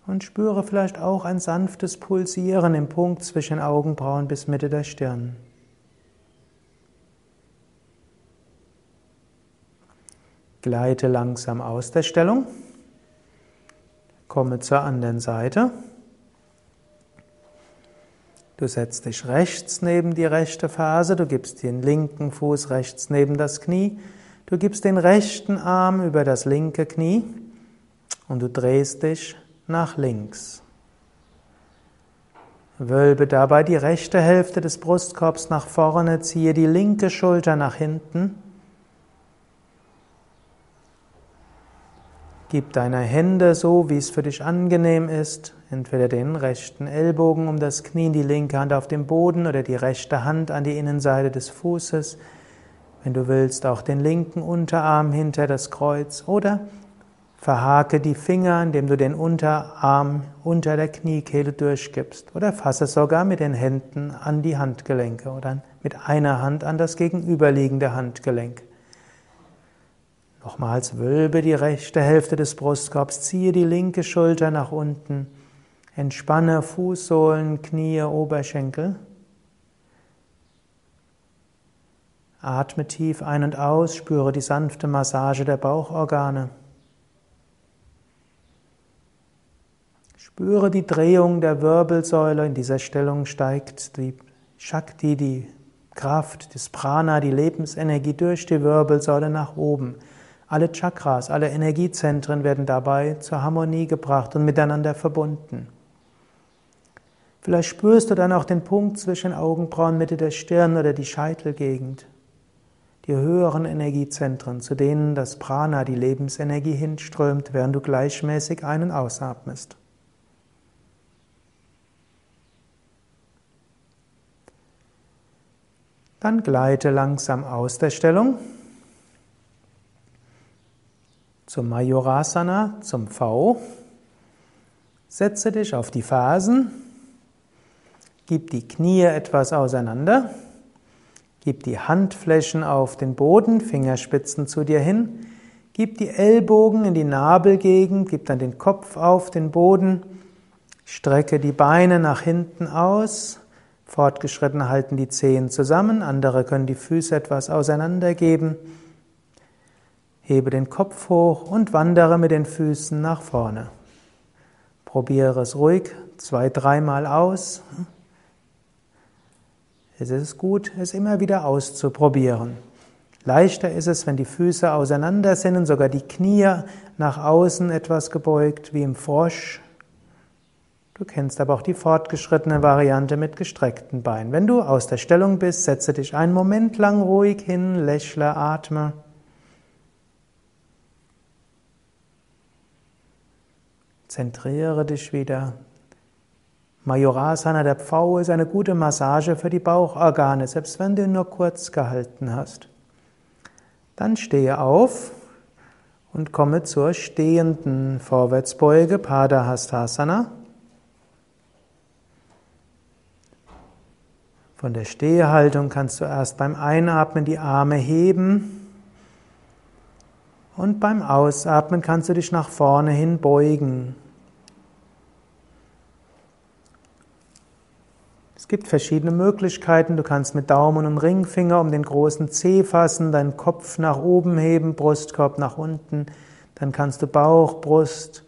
Und spüre vielleicht auch ein sanftes Pulsieren im Punkt zwischen Augenbrauen bis Mitte der Stirn. Gleite langsam aus der Stellung. Komme zur anderen Seite. Du setzt dich rechts neben die rechte Ferse, du gibst den linken Fuß rechts neben das Knie, du gibst den rechten Arm über das linke Knie und du drehst dich nach links. Wölbe dabei die rechte Hälfte des Brustkorbs nach vorne, ziehe die linke Schulter nach hinten Gib deine Hände so, wie es für dich angenehm ist, entweder den rechten Ellbogen um das Knie, die linke Hand auf dem Boden oder die rechte Hand an die Innenseite des Fußes. Wenn du willst, auch den linken Unterarm hinter das Kreuz oder verhake die Finger, indem du den Unterarm unter der Kniekehle durchgibst oder fasse sogar mit den Händen an die Handgelenke oder mit einer Hand an das gegenüberliegende Handgelenk. Nochmals wölbe die rechte Hälfte des Brustkorbs, ziehe die linke Schulter nach unten, entspanne Fußsohlen, Knie, Oberschenkel. Atme tief ein und aus, spüre die sanfte Massage der Bauchorgane. Spüre die Drehung der Wirbelsäule. In dieser Stellung steigt die Shakti, die Kraft, das Prana, die Lebensenergie durch die Wirbelsäule nach oben. Alle Chakras, alle Energiezentren werden dabei zur Harmonie gebracht und miteinander verbunden. Vielleicht spürst du dann auch den Punkt zwischen Augenbrauen, Mitte der Stirn oder die Scheitelgegend. Die höheren Energiezentren, zu denen das Prana, die Lebensenergie hinströmt, während du gleichmäßig ein- und ausatmest. Dann gleite langsam aus der Stellung zum Majorasana, zum V. Setze dich auf die Fersen, gib die Knie etwas auseinander, Gib die Handflächen auf den Boden, Fingerspitzen zu dir hin. Gib die Ellbogen in die Nabelgegend, gib dann den Kopf auf den Boden. Strecke die Beine nach hinten aus. Fortgeschrittene halten die Zehen zusammen, andere können die Füße etwas auseinandergeben. Hebe den Kopf hoch und wandere mit den Füßen nach vorne. Probiere es ruhig zwei, dreimal aus. Es ist gut, es immer wieder auszuprobieren. Leichter ist es, wenn die Füße auseinander sind und sogar die Knie nach außen etwas gebeugt, wie im Frosch. Du kennst aber auch die fortgeschrittene Variante mit gestreckten Beinen. Wenn du aus der Stellung bist, setze dich einen Moment lang ruhig hin, lächle, atme. Zentriere dich wieder. Majorasana, der Pfau, ist eine gute Massage für die Bauchorgane, selbst wenn du ihn nur kurz gehalten hast. Dann stehe auf und komme zur stehenden Vorwärtsbeuge, Padahastasana. Von der Stehhaltung kannst du erst beim Einatmen die Arme heben und beim Ausatmen kannst du dich nach vorne hin beugen. Es gibt verschiedene Möglichkeiten. Du kannst mit Daumen und Ringfinger um den großen Zeh fassen, deinen Kopf nach oben heben, Brustkorb nach unten. Dann kannst du Bauch, Brust,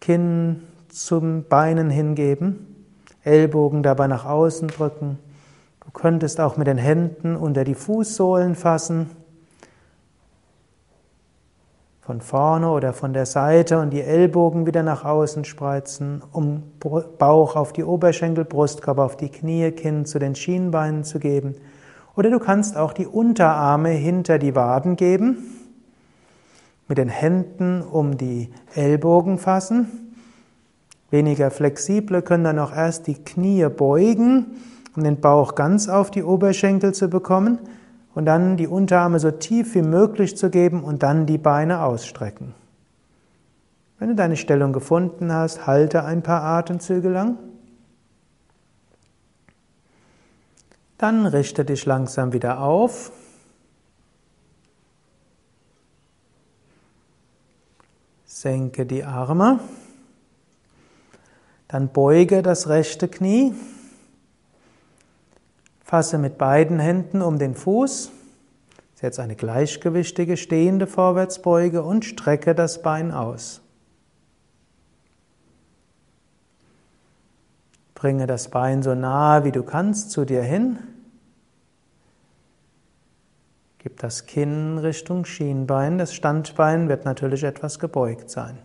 Kinn zum Beinen hingeben, Ellbogen dabei nach außen drücken. Du könntest auch mit den Händen unter die Fußsohlen fassen, von vorne oder von der Seite und die Ellbogen wieder nach außen spreizen, um Bauch auf die Oberschenkel, Brustkorb auf die Knie, Kinn zu den Schienbeinen zu geben. Oder du kannst auch die Unterarme hinter die Waden geben, mit den Händen um die Ellbogen fassen. Weniger flexible können dann auch erst die Knie beugen um den Bauch ganz auf die Oberschenkel zu bekommen und dann die Unterarme so tief wie möglich zu geben und dann die Beine ausstrecken. Wenn du deine Stellung gefunden hast, halte ein paar Atemzüge lang. Dann richte dich langsam wieder auf. Senke die Arme. Dann beuge das rechte Knie. Fasse mit beiden Händen um den Fuß. Jetzt eine gleichgewichtige stehende Vorwärtsbeuge und strecke das Bein aus. Bringe das Bein so nahe wie du kannst zu dir hin. Gib das Kinn Richtung Schienbein. Das Standbein wird natürlich etwas gebeugt sein.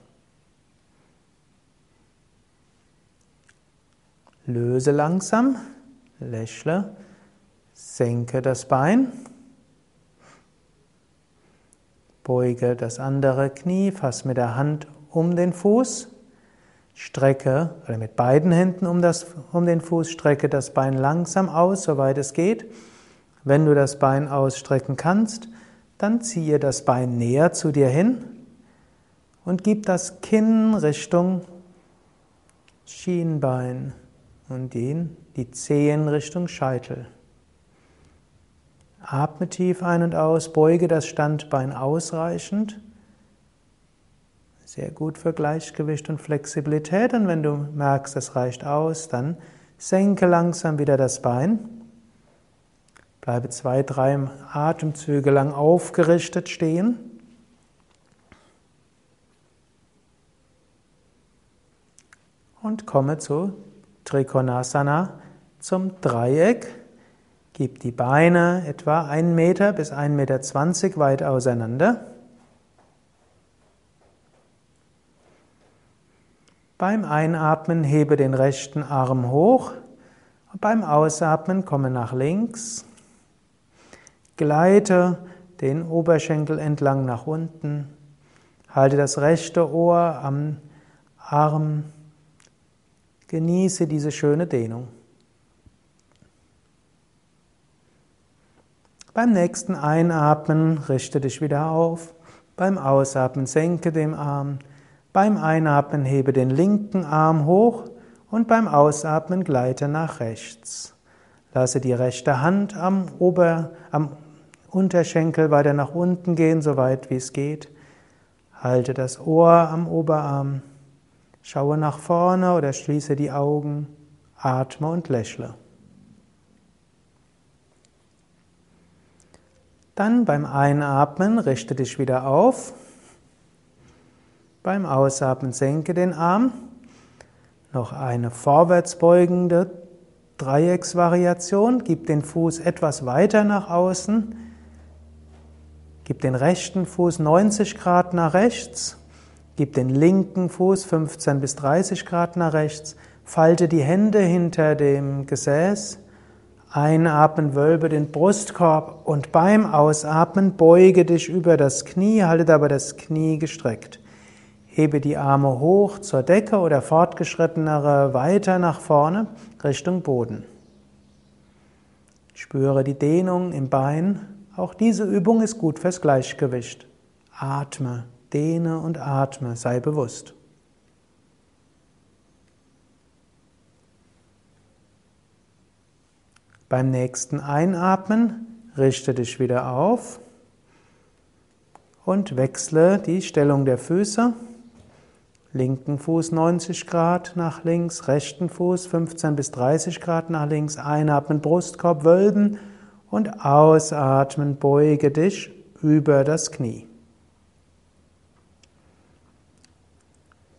Löse langsam, lächle. Senke das Bein. Beuge das andere Knie, fass mit der Hand um den Fuß. Strecke, oder mit beiden Händen um, das, um den Fuß, strecke das Bein langsam aus, soweit es geht. Wenn du das Bein ausstrecken kannst, dann ziehe das Bein näher zu dir hin und gib das Kinn Richtung Schienbein und den, die Zehen Richtung Scheitel. Atme tief ein und aus, beuge das Standbein ausreichend. Sehr gut für Gleichgewicht und Flexibilität. Und wenn du merkst, es reicht aus, dann senke langsam wieder das Bein. Bleibe zwei, drei Atemzüge lang aufgerichtet stehen. Und komme zu Trikonasana, zum Dreieck. Gib die Beine etwa 1 Meter bis 1,20 Meter weit auseinander. Beim Einatmen hebe den rechten Arm hoch beim Ausatmen komme nach links. Gleite den Oberschenkel entlang nach unten. Halte das rechte Ohr am Arm. Genieße diese schöne Dehnung. Beim nächsten Einatmen richte dich wieder auf. Beim Ausatmen senke den Arm. Beim Einatmen hebe den linken Arm hoch und beim Ausatmen gleite nach rechts. Lasse die rechte Hand am, Ober, am Unterschenkel weiter nach unten gehen, so weit wie es geht. Halte das Ohr am Oberarm. Schaue nach vorne oder schließe die Augen. Atme und lächle. Dann beim Einatmen richte dich wieder auf. Beim Ausatmen senke den Arm. Noch eine vorwärtsbeugende Dreiecksvariation. Gib den Fuß etwas weiter nach außen. Gib den rechten Fuß 90 Grad nach rechts. Gib den linken Fuß 15 bis 30 Grad nach rechts. Falte die Hände hinter dem Gesäß. Einatmen, wölbe den Brustkorb und beim Ausatmen beuge dich über das Knie, halte dabei das Knie gestreckt. Hebe die Arme hoch zur Decke oder fortgeschrittenere weiter nach vorne Richtung Boden. Spüre die Dehnung im Bein. Auch diese Übung ist gut fürs Gleichgewicht. Atme, dehne und atme, sei bewusst. Beim nächsten Einatmen richte dich wieder auf und wechsle die Stellung der Füße. Linken Fuß 90 Grad nach links, rechten Fuß 15 bis 30 Grad nach links. Einatmen, Brustkorb wölben und ausatmen, beuge dich über das Knie.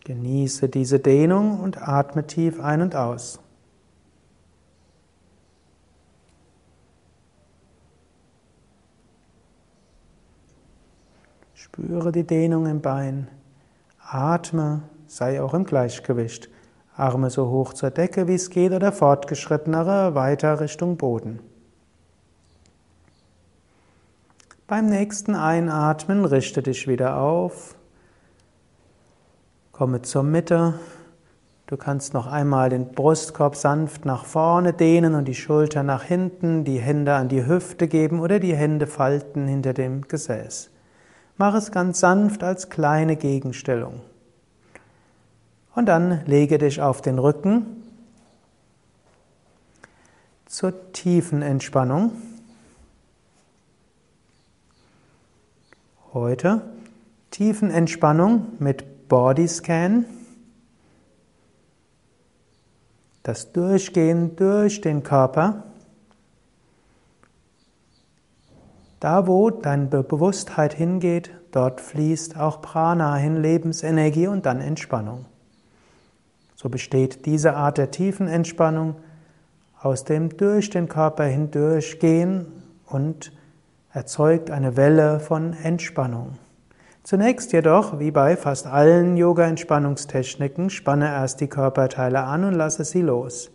Genieße diese Dehnung und atme tief ein und aus. Spüre die Dehnung im Bein. Atme, sei auch im Gleichgewicht. Arme so hoch zur Decke, wie es geht, oder fortgeschrittenere weiter Richtung Boden. Beim nächsten Einatmen richte dich wieder auf. Komme zur Mitte. Du kannst noch einmal den Brustkorb sanft nach vorne dehnen und die Schulter nach hinten, die Hände an die Hüfte geben oder die Hände falten hinter dem Gesäß. Mach es ganz sanft als kleine Gegenstellung. Und dann lege dich auf den Rücken zur tiefen Entspannung. Heute tiefen Entspannung mit Bodyscan. Das Durchgehen durch den Körper. Da, wo deine Bewusstheit hingeht, dort fließt auch Prana hin, Lebensenergie und dann Entspannung. So besteht diese Art der tiefen Entspannung aus dem durch den Körper hindurchgehen und erzeugt eine Welle von Entspannung. Zunächst jedoch, wie bei fast allen Yoga-Entspannungstechniken, spanne erst die Körperteile an und lasse sie los.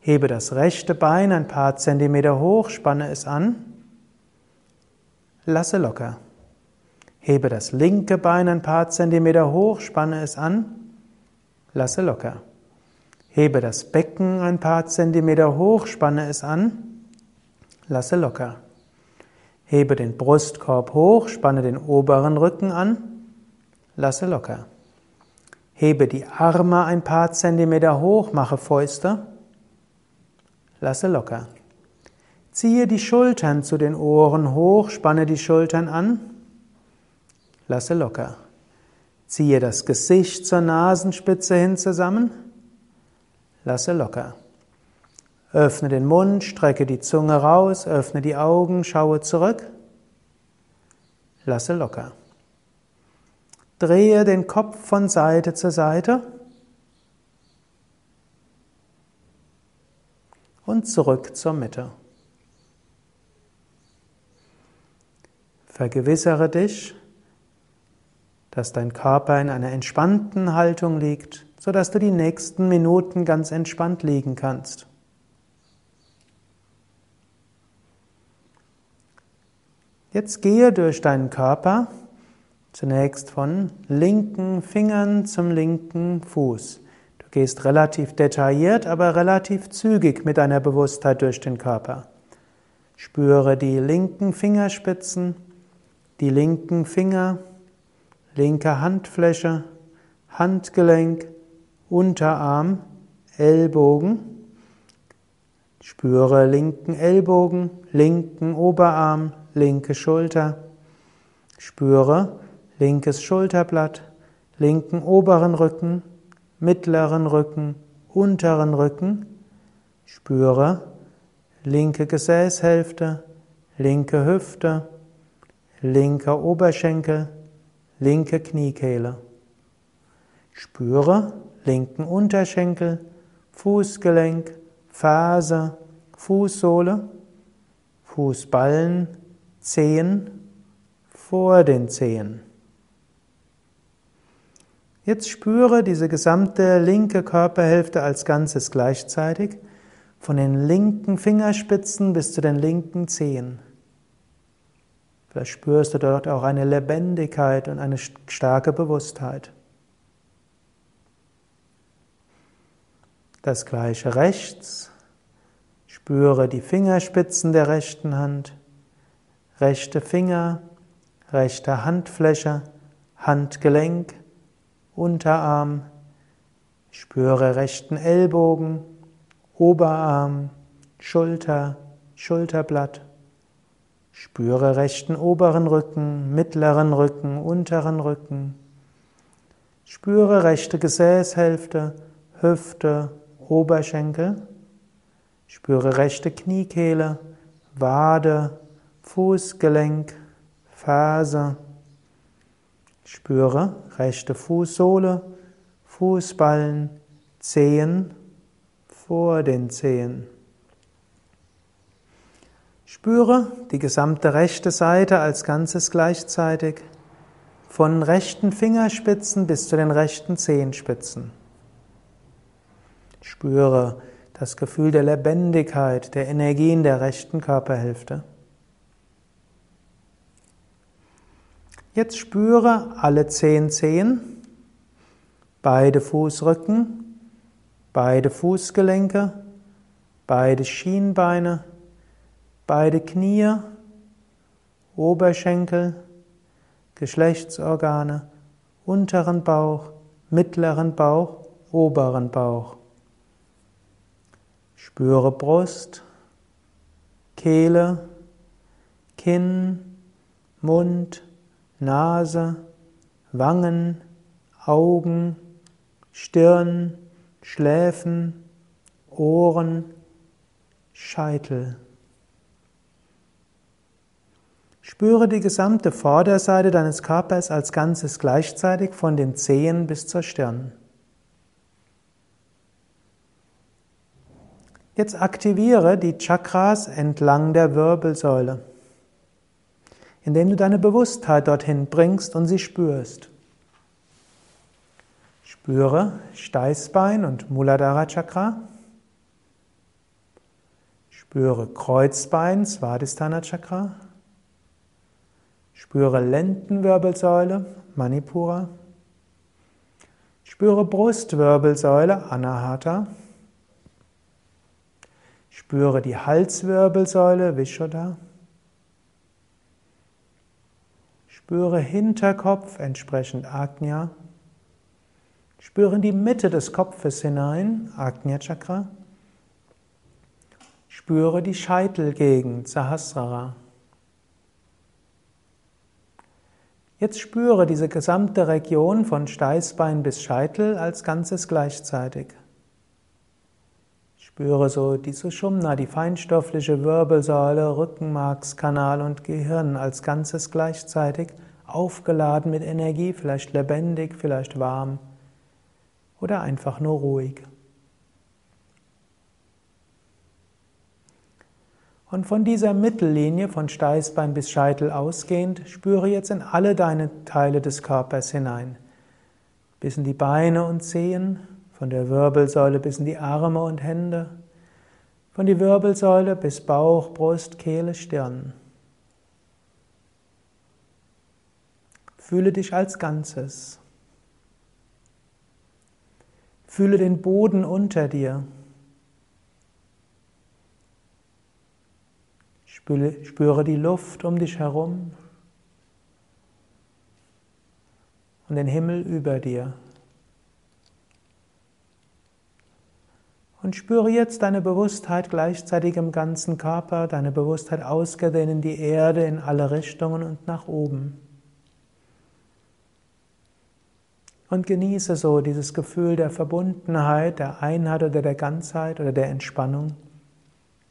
Hebe das rechte Bein ein paar Zentimeter hoch, spanne es an lasse locker. Hebe das linke Bein ein paar Zentimeter hoch, spanne es an, lasse locker. Hebe das Becken ein paar Zentimeter hoch, spanne es an, lasse locker. Hebe den Brustkorb hoch, spanne den oberen Rücken an, lasse locker. Hebe die Arme ein paar Zentimeter hoch, mache Fäuste, lasse locker. Ziehe die Schultern zu den Ohren hoch, spanne die Schultern an, lasse locker. Ziehe das Gesicht zur Nasenspitze hin zusammen, lasse locker. Öffne den Mund, strecke die Zunge raus, öffne die Augen, schaue zurück, lasse locker. Drehe den Kopf von Seite zu Seite und zurück zur Mitte. Vergewissere dich, dass dein Körper in einer entspannten Haltung liegt, sodass du die nächsten Minuten ganz entspannt liegen kannst. Jetzt gehe durch deinen Körper zunächst von linken Fingern zum linken Fuß. Du gehst relativ detailliert, aber relativ zügig mit deiner Bewusstheit durch den Körper. Spüre die linken Fingerspitzen, die linken Finger, linke Handfläche, Handgelenk, Unterarm, Ellbogen, Spüre linken Ellbogen, linken Oberarm, linke Schulter. Spüre linkes Schulterblatt, linken oberen Rücken, mittleren Rücken, unteren Rücken. Spüre linke Gesäßhälfte, linke Hüfte, linker Oberschenkel, linke Kniekehle. Spüre linken Unterschenkel, Fußgelenk, Ferse, Fußsohle, Fußballen, Zehen, vor den Zehen. Jetzt spüre diese gesamte linke Körperhälfte als Ganzes gleichzeitig, von den linken Fingerspitzen bis zu den linken Zehen. Vielleicht spürst du dort auch eine Lebendigkeit und eine starke Bewusstheit. Das gleiche rechts. Spüre die Fingerspitzen der rechten Hand, rechte Finger, rechte Handfläche, Handgelenk, Unterarm. Spüre rechten Ellbogen, Oberarm, Schulter, Schulterblatt. Spüre rechten oberen Rücken, mittleren Rücken, unteren Rücken. Spüre rechte Gesäßhälfte, Hüfte, Oberschenkel. Spüre rechte Kniekehle, Wade, Fußgelenk, Ferse. Spüre rechte Fußsohle, Fußballen, Zehen vor den Zehen. Spüre die gesamte rechte Seite als Ganzes gleichzeitig, von rechten Fingerspitzen bis zu den rechten Zehenspitzen. Spüre das Gefühl der Lebendigkeit, der Energie in der rechten Körperhälfte. Jetzt spüre alle zehn Zehen, beide Fußrücken, beide Fußgelenke, beide Schienbeine, beide Knie, Oberschenkel, Geschlechtsorgane, unteren Bauch, mittleren Bauch, oberen Bauch. Spüre Brust, Kehle, Kinn, Mund, Nase, Wangen, Augen, Stirn, Schläfen, Ohren, Scheitel. Spüre die gesamte Vorderseite deines Körpers als Ganzes gleichzeitig von den Zehen bis zur Stirn. Jetzt aktiviere die Chakras entlang der Wirbelsäule indem du deine Bewusstheit dorthin bringst und sie spürst. Spüre Steißbein und Muladhara Chakra. Spüre Kreuzbein, Svadhisthana Chakra. Spüre Lendenwirbelsäule, Manipura. Spüre Brustwirbelsäule, Anahata. Spüre die Halswirbelsäule, Vishuddha. Spüre Hinterkopf, entsprechend Agnya. Spüre in die Mitte des Kopfes hinein, Agnya Chakra. Spüre die Scheitelgegend, Sahasrara. Jetzt spüre diese gesamte Region von Steißbein bis Scheitel als Ganzes gleichzeitig. Spüre so die Sushumna, die feinstoffliche Wirbelsäule, Rückenmarkskanal und Gehirn als Ganzes gleichzeitig, aufgeladen mit Energie, vielleicht lebendig, vielleicht warm oder einfach nur ruhig. Und von dieser Mittellinie von Steißbein bis Scheitel ausgehend, spüre jetzt in alle deine Teile des Körpers hinein. Bis in die Beine und Zehen, von der Wirbelsäule bis in die Arme und Hände, von die Wirbelsäule bis Bauch, Brust, Kehle, Stirn. Fühle dich als Ganzes. Fühle den Boden unter dir. Spüre, die Luft um dich herum und den Himmel über dir. Und spüre jetzt deine Bewusstheit gleichzeitig im ganzen Körper, deine Bewusstheit ausgedehnt in die Erde, in alle Richtungen und nach oben. Und genieße so dieses Gefühl der Verbundenheit, der Einheit oder der Ganzheit oder der Entspannung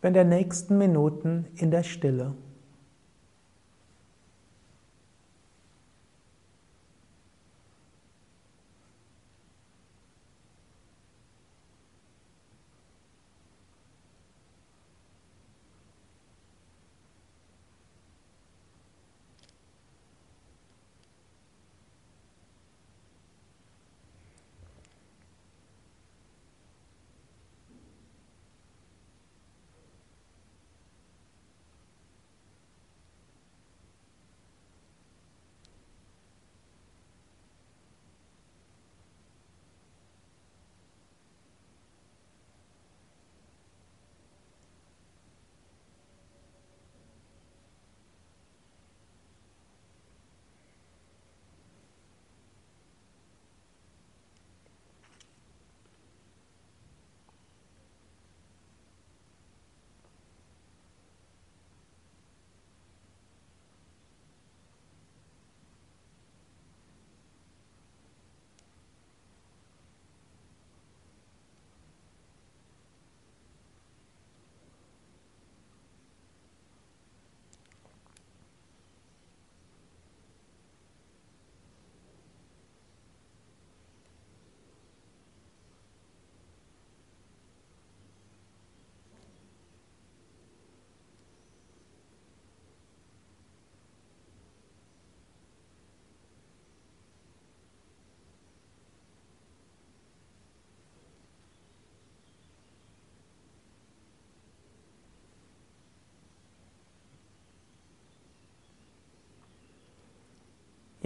in der nächsten Minuten in der Stille.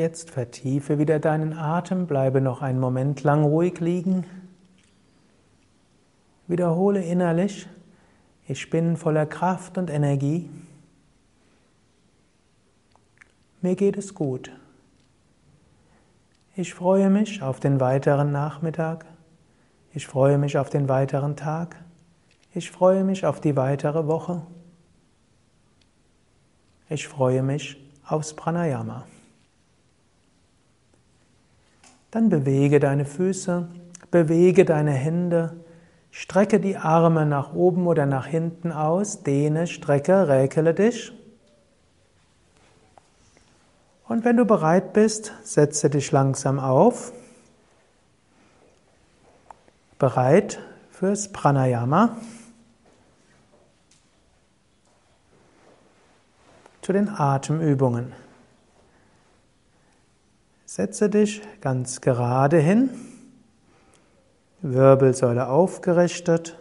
Jetzt vertiefe wieder deinen Atem, bleibe noch einen Moment lang ruhig liegen. Wiederhole innerlich, ich bin voller Kraft und Energie. Mir geht es gut. Ich freue mich auf den weiteren Nachmittag. Ich freue mich auf den weiteren Tag. Ich freue mich auf die weitere Woche. Ich freue mich aufs Pranayama. Dann bewege deine Füße, bewege deine Hände, strecke die Arme nach oben oder nach hinten aus, dehne, strecke, räkele dich. Und wenn du bereit bist, setze dich langsam auf. Bereit fürs Pranayama. Zu den Atemübungen. Setze dich ganz gerade hin, Wirbelsäule aufgerichtet,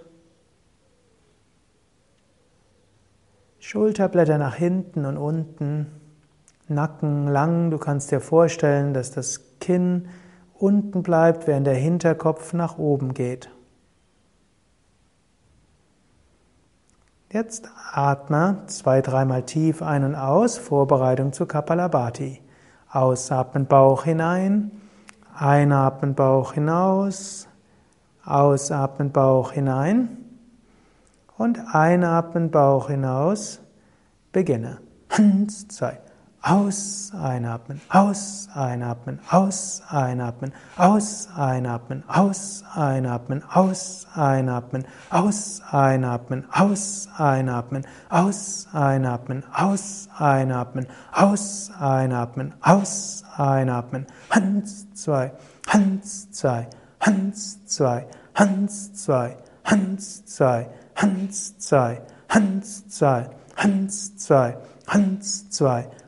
Schulterblätter nach hinten und unten, Nacken lang. Du kannst dir vorstellen, dass das Kinn unten bleibt, während der Hinterkopf nach oben geht. Jetzt atme zwei, dreimal tief ein und aus, Vorbereitung zu Kapalabhati. Ausatmen Bauch hinein, einatmen Bauch hinaus, ausatmen Bauch hinein und einatmen Bauch hinaus. Beginne. Eins, zwei, aus, einatmen, aus, einatmen, aus, einatmen, aus, einatmen, aus, einatmen, aus, einatmen, aus, einatmen, aus, einatmen, aus, einatmen, aus, einatmen, aus, einatmen, aus, einatmen, Hans, zwei, Hans, zwei, Hans, zwei, Hans, zwei, Hans, zwei, Hans, zwei, Hans, zwei, Hans, zwei, Hans, zwei,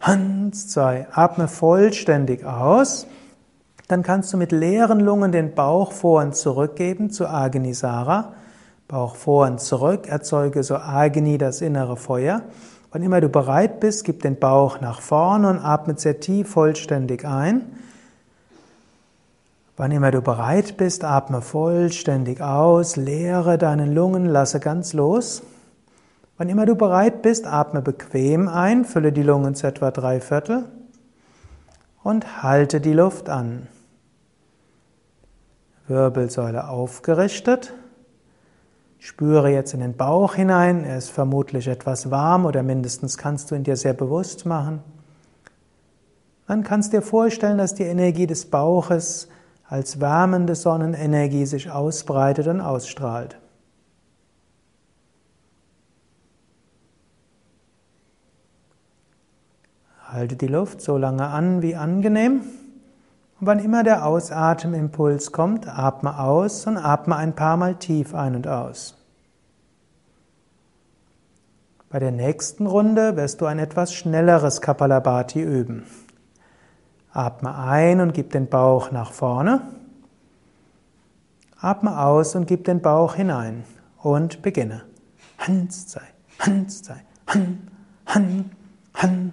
Hand 2. Atme vollständig aus. Dann kannst du mit leeren Lungen den Bauch vor und zurück geben zu Agnisara. Bauch vor und zurück, erzeuge so Agni, das innere Feuer. Wann immer du bereit bist, gib den Bauch nach vorne und atme sehr tief vollständig ein. Wann immer du bereit bist, atme vollständig aus, leere deine Lungen, lasse ganz los. Wann immer du bereit bist, atme bequem ein, fülle die Lungen zu etwa drei Viertel und halte die Luft an. Wirbelsäule aufgerichtet. Spüre jetzt in den Bauch hinein, er ist vermutlich etwas warm oder mindestens kannst du ihn dir sehr bewusst machen. Dann kannst du dir vorstellen, dass die Energie des Bauches als wärmende Sonnenenergie sich ausbreitet und ausstrahlt. Halte die Luft so lange an wie angenehm. Und wann immer der Ausatemimpuls kommt, atme aus und atme ein paar Mal tief ein und aus. Bei der nächsten Runde wirst du ein etwas schnelleres Kapalabhati üben. Atme ein und gib den Bauch nach vorne. Atme aus und gib den Bauch hinein. Und beginne. Hans sei, Hans sei, Han, Han, Han,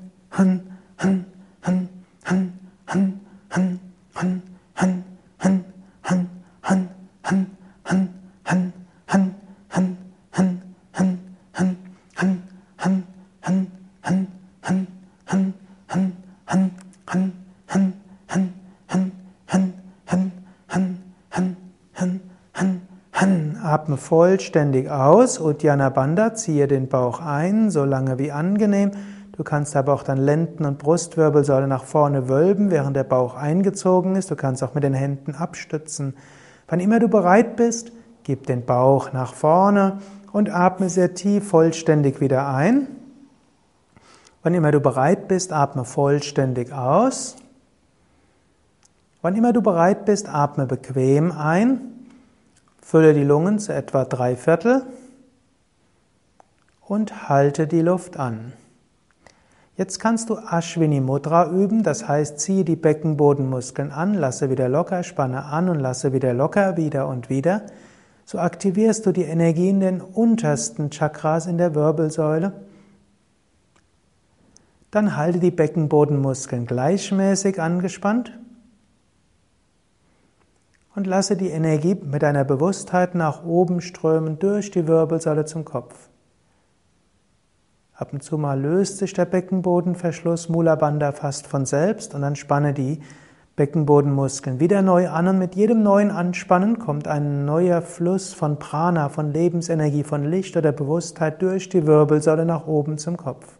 vollständig aus. Uddiyana Bandha, ziehe den Bauch ein, so lange wie angenehm. Du kannst aber auch dann Lenden- und Brustwirbelsäule nach vorne wölben, während der Bauch eingezogen ist. Du kannst auch mit den Händen abstützen. Wann immer du bereit bist, gib den Bauch nach vorne und atme sehr tief vollständig wieder ein. Wann immer du bereit bist, atme vollständig aus. Wann immer du bereit bist, atme bequem ein. Fülle die Lungen zu etwa drei Viertel und halte die Luft an. Jetzt kannst du Ashwini Mudra üben, das heißt, ziehe die Beckenbodenmuskeln an, lasse wieder locker, spanne an und lasse wieder locker, wieder und wieder. So aktivierst du die Energie in den untersten Chakras in der Wirbelsäule. Dann halte die Beckenbodenmuskeln gleichmäßig angespannt und lasse die Energie mit deiner Bewusstheit nach oben strömen durch die Wirbelsäule zum Kopf. Ab und zu mal löst sich der Beckenbodenverschluss Mula Bandha fast von selbst und dann spanne die Beckenbodenmuskeln wieder neu an und mit jedem neuen Anspannen kommt ein neuer Fluss von Prana, von Lebensenergie, von Licht oder Bewusstheit durch die Wirbelsäule nach oben zum Kopf.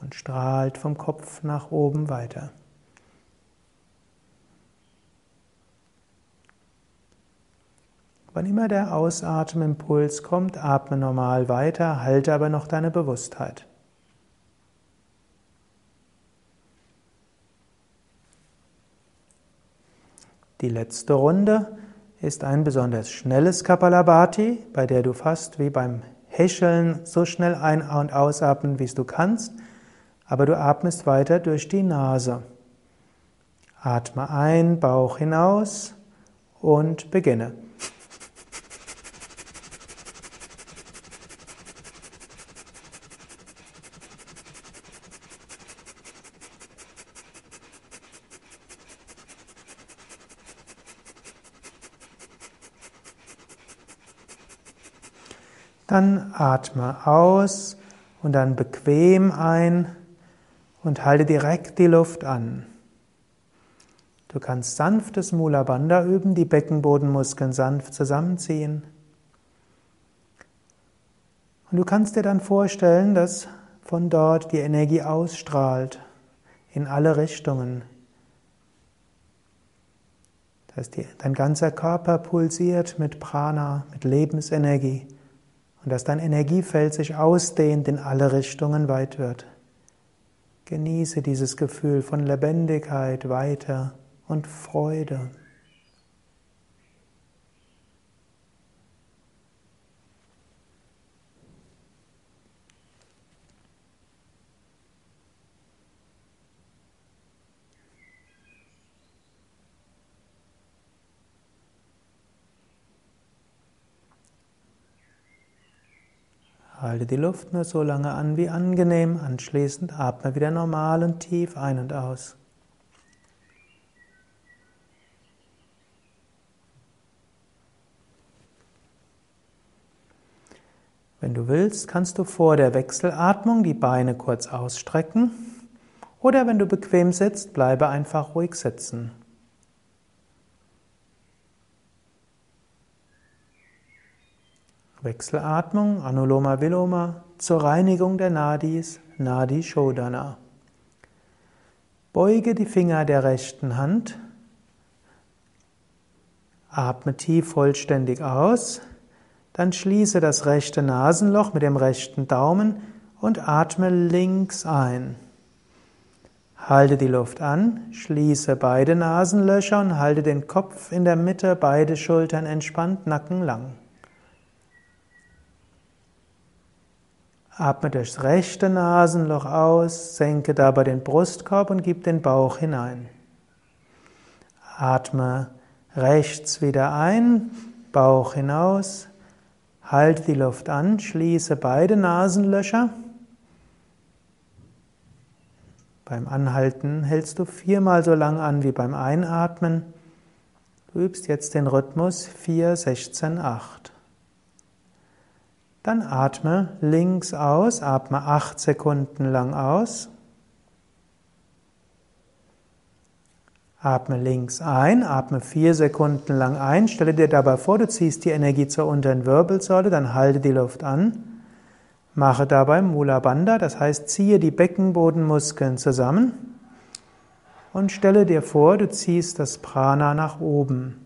Und strahlt vom Kopf nach oben weiter. Wann immer der Ausatemimpuls kommt, atme normal weiter, halte aber noch deine Bewusstheit. Die letzte Runde ist ein besonders schnelles Kapalabhati, bei der du fast wie beim Häscheln so schnell ein- und ausatmen, wie du kannst, aber du atmest weiter durch die Nase. Atme ein, Bauch hinaus und beginne. Dann atme aus und dann bequem ein und halte direkt die Luft an. Du kannst sanftes Mula Bandha üben, die Beckenbodenmuskeln sanft zusammenziehen. Und du kannst dir dann vorstellen, dass von dort die Energie ausstrahlt in alle Richtungen. Dass dein ganzer Körper pulsiert mit Prana, mit Lebensenergie und dass dein Energiefeld sich ausdehnt in alle Richtungen weit wird. Genieße dieses Gefühl von Lebendigkeit weiter und Freude. Halte die Luft nur so lange an wie angenehm, anschließend atme wieder normal und tief ein und aus. Wenn du willst, kannst du vor der Wechselatmung die Beine kurz ausstrecken oder wenn du bequem sitzt, bleibe einfach ruhig sitzen. Wechselatmung, Anuloma Viloma, zur Reinigung der Nadis, Nadi Shodana. Beuge die Finger der rechten Hand, atme tief vollständig aus, dann schließe das rechte Nasenloch mit dem rechten Daumen und atme links ein. Halte die Luft an, schließe beide Nasenlöcher und halte den Kopf in der Mitte, beide Schultern entspannt, Nacken lang. Atme durchs rechte Nasenloch aus, senke dabei den Brustkorb und gib den Bauch hinein. Atme rechts wieder ein, Bauch hinaus, halte die Luft an, schließe beide Nasenlöcher. Beim Anhalten hältst du viermal so lang an wie beim Einatmen. Du übst jetzt den Rhythmus 4, 16, 8. Dann atme links aus, atme acht Sekunden lang aus. Atme links ein, atme vier Sekunden lang ein. Stelle dir dabei vor, du ziehst die Energie zur unteren Wirbelsäule, dann halte die Luft an. Mache dabei Mula Bandha, das heißt, ziehe die Beckenbodenmuskeln zusammen und stelle dir vor, du ziehst das Prana nach oben.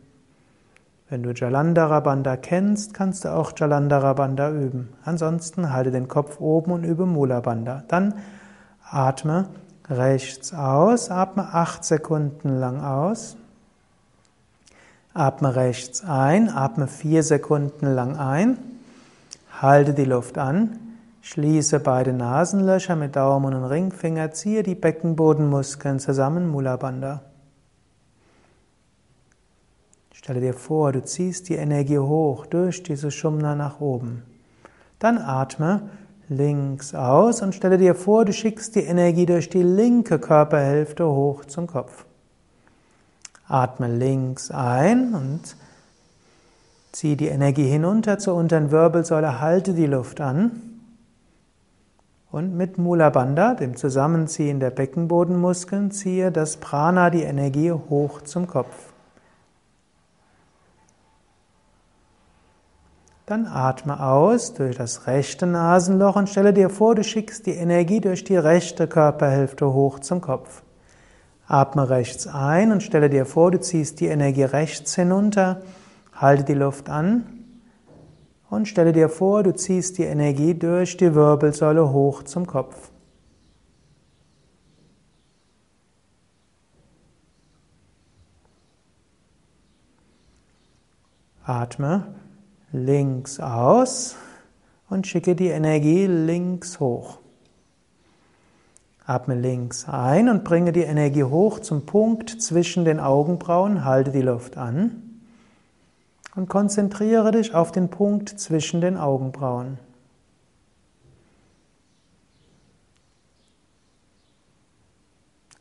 Wenn du Jalandhara Bandha kennst, kannst du auch Jalandhara Bandha üben. Ansonsten halte den Kopf oben und übe Mula Bandha. Dann atme rechts aus, atme acht Sekunden lang aus. Atme rechts ein, atme vier Sekunden lang ein. Halte die Luft an. Schließe beide Nasenlöcher mit Daumen und Ringfinger, ziehe die Beckenbodenmuskeln zusammen, Mula Bandha. Stelle dir vor, du ziehst die Energie hoch durch diese Shumna nach oben. Dann atme links aus und stelle dir vor, du schickst die Energie durch die linke Körperhälfte hoch zum Kopf. Atme links ein und zieh die Energie hinunter zur unteren Wirbelsäule, halte die Luft an. Und mit Mula Bandha, dem Zusammenziehen der Beckenbodenmuskeln, ziehe das Prana, die Energie, hoch zum Kopf. Dann atme aus durch das rechte Nasenloch und stelle dir vor, du schickst die Energie durch die rechte Körperhälfte hoch zum Kopf. Atme rechts ein und stelle dir vor, du ziehst die Energie rechts hinunter, halte die Luft an und stelle dir vor, du ziehst die Energie durch die Wirbelsäule hoch zum Kopf. Atme links aus und schicke die Energie links hoch. Atme links ein und bringe die Energie hoch zum Punkt zwischen den Augenbrauen, halte die Luft an und konzentriere dich auf den Punkt zwischen den Augenbrauen.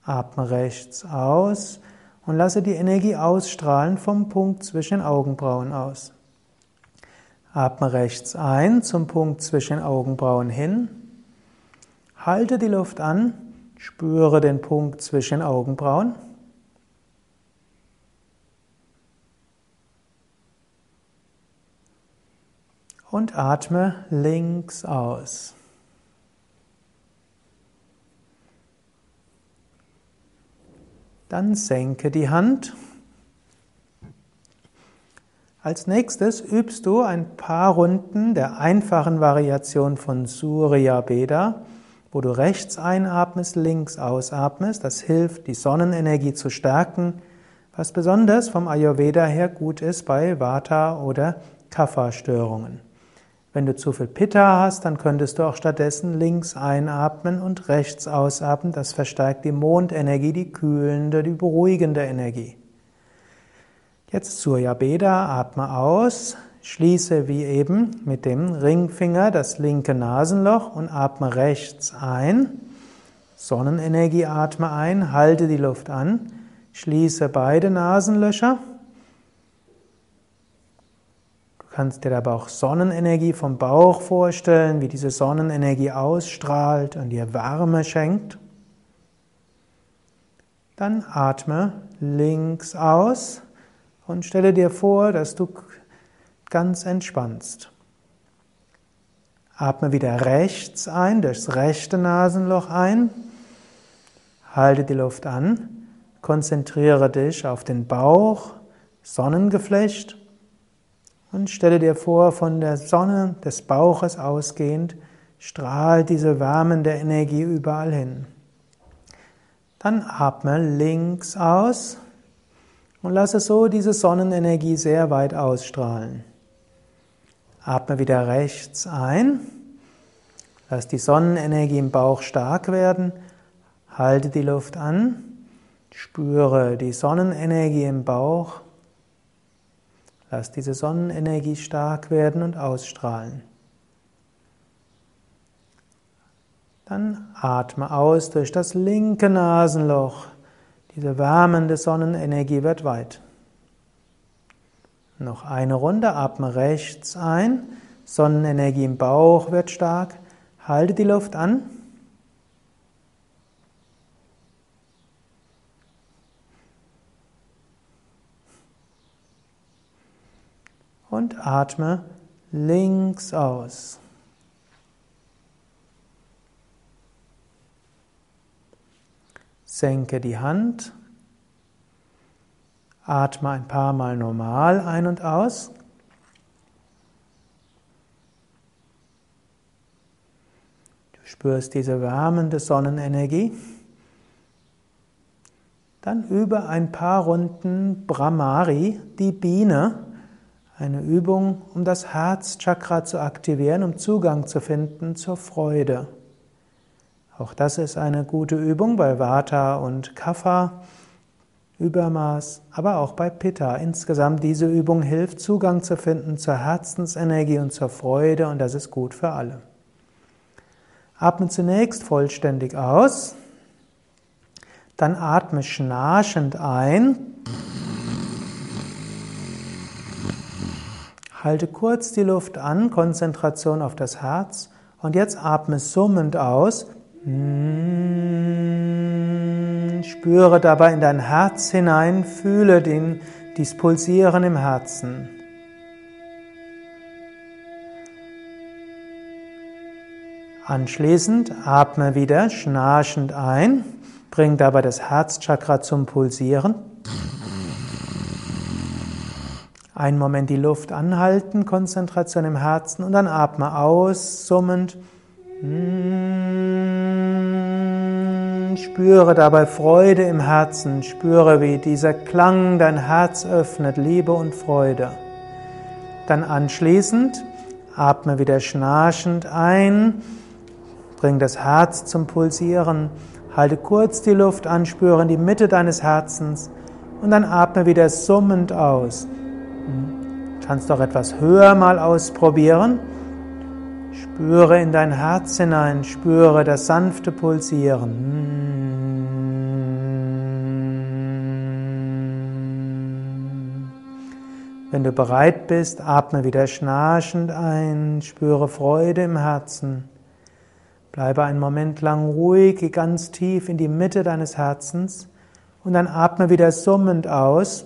Atme rechts aus und lasse die Energie ausstrahlen vom Punkt zwischen den Augenbrauen aus. Atme rechts ein zum Punkt zwischen Augenbrauen hin. Halte die Luft an, spüre den Punkt zwischen Augenbrauen. Und atme links aus. Dann senke die Hand als nächstes übst du ein paar Runden der einfachen Variation von Surya Beda wo du rechts einatmest, links ausatmest. Das hilft, die Sonnenenergie zu stärken, was besonders vom Ayurveda her gut ist bei Vata- oder Kapha-Störungen. Wenn du zu viel Pitta hast, dann könntest du auch stattdessen links einatmen und rechts ausatmen. Das verstärkt die Mondenergie, die kühlende, die beruhigende Energie. Jetzt Surya Beda, atme aus, schließe wie eben mit dem Ringfinger das linke Nasenloch und atme rechts ein. Sonnenenergie atme ein, halte die Luft an, schließe beide Nasenlöcher kannst dir aber auch Sonnenenergie vom Bauch vorstellen, wie diese Sonnenenergie ausstrahlt und dir Wärme schenkt. Dann atme links aus und stelle dir vor, dass du ganz entspannst. Atme wieder rechts ein, durchs rechte Nasenloch ein. Halte die Luft an. Konzentriere dich auf den Bauch, Sonnengeflecht und stelle dir vor, von der Sonne des Bauches ausgehend strahlt diese wärmende Energie überall hin. Dann atme links aus und lasse so diese Sonnenenergie sehr weit ausstrahlen. Atme wieder rechts ein. Lass die Sonnenenergie im Bauch stark werden. Halte die Luft an. Spüre die Sonnenenergie im Bauch. Lass diese Sonnenenergie stark werden und ausstrahlen. Dann atme aus durch das linke Nasenloch. Diese wärmende Sonnenenergie wird weit. Noch eine Runde, atme rechts ein. Sonnenenergie im Bauch wird stark. Halte die Luft an. und atme links aus. Senke die Hand. Atme ein paar Mal normal ein und aus. Du spürst diese wärmende Sonnenenergie. Dann übe ein paar Runden Brahmari, die Biene. Eine Übung, um das Herzchakra zu aktivieren, um Zugang zu finden zur Freude. Auch das ist eine gute Übung bei Vata und Kapha, Übermaß, aber auch bei Pitta. Insgesamt diese Übung hilft, Zugang zu finden zur Herzensenergie und zur Freude und das ist gut für alle. Atme zunächst vollständig aus, dann atme schnarchend ein. Halte kurz die Luft an, Konzentration auf das Herz und jetzt atme summend aus. Spüre dabei in dein Herz hinein, fühle den, dies Pulsieren im Herzen. Anschließend atme wieder schnarchend ein, bring dabei das Herzchakra zum Pulsieren. Einen Moment die Luft anhalten, Konzentration im Herzen und dann atme aus, summend. Spüre dabei Freude im Herzen, spüre, wie dieser Klang dein Herz öffnet, Liebe und Freude. Dann anschließend atme wieder schnarchend ein, bring das Herz zum Pulsieren, halte kurz die Luft an, spüre in die Mitte deines Herzens und dann atme wieder summend aus. Kannst auch etwas höher mal ausprobieren. Spüre in dein Herz hinein, spüre das sanfte Pulsieren. Wenn du bereit bist, atme wieder schnarchend ein, spüre Freude im Herzen. Bleibe einen Moment lang ruhig, geh ganz tief in die Mitte deines Herzens und dann atme wieder summend aus.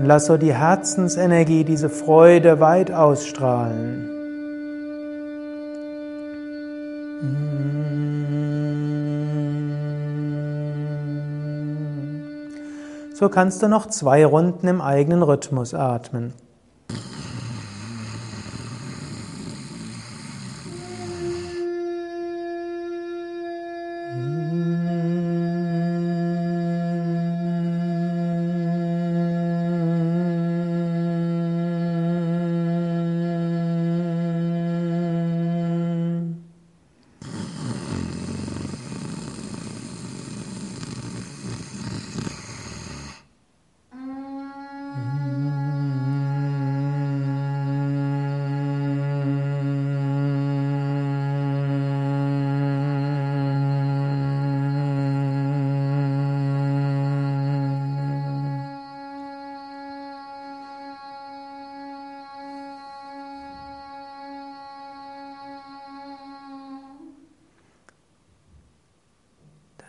Und lass so die Herzensenergie, diese Freude weit ausstrahlen. So kannst du noch zwei Runden im eigenen Rhythmus atmen.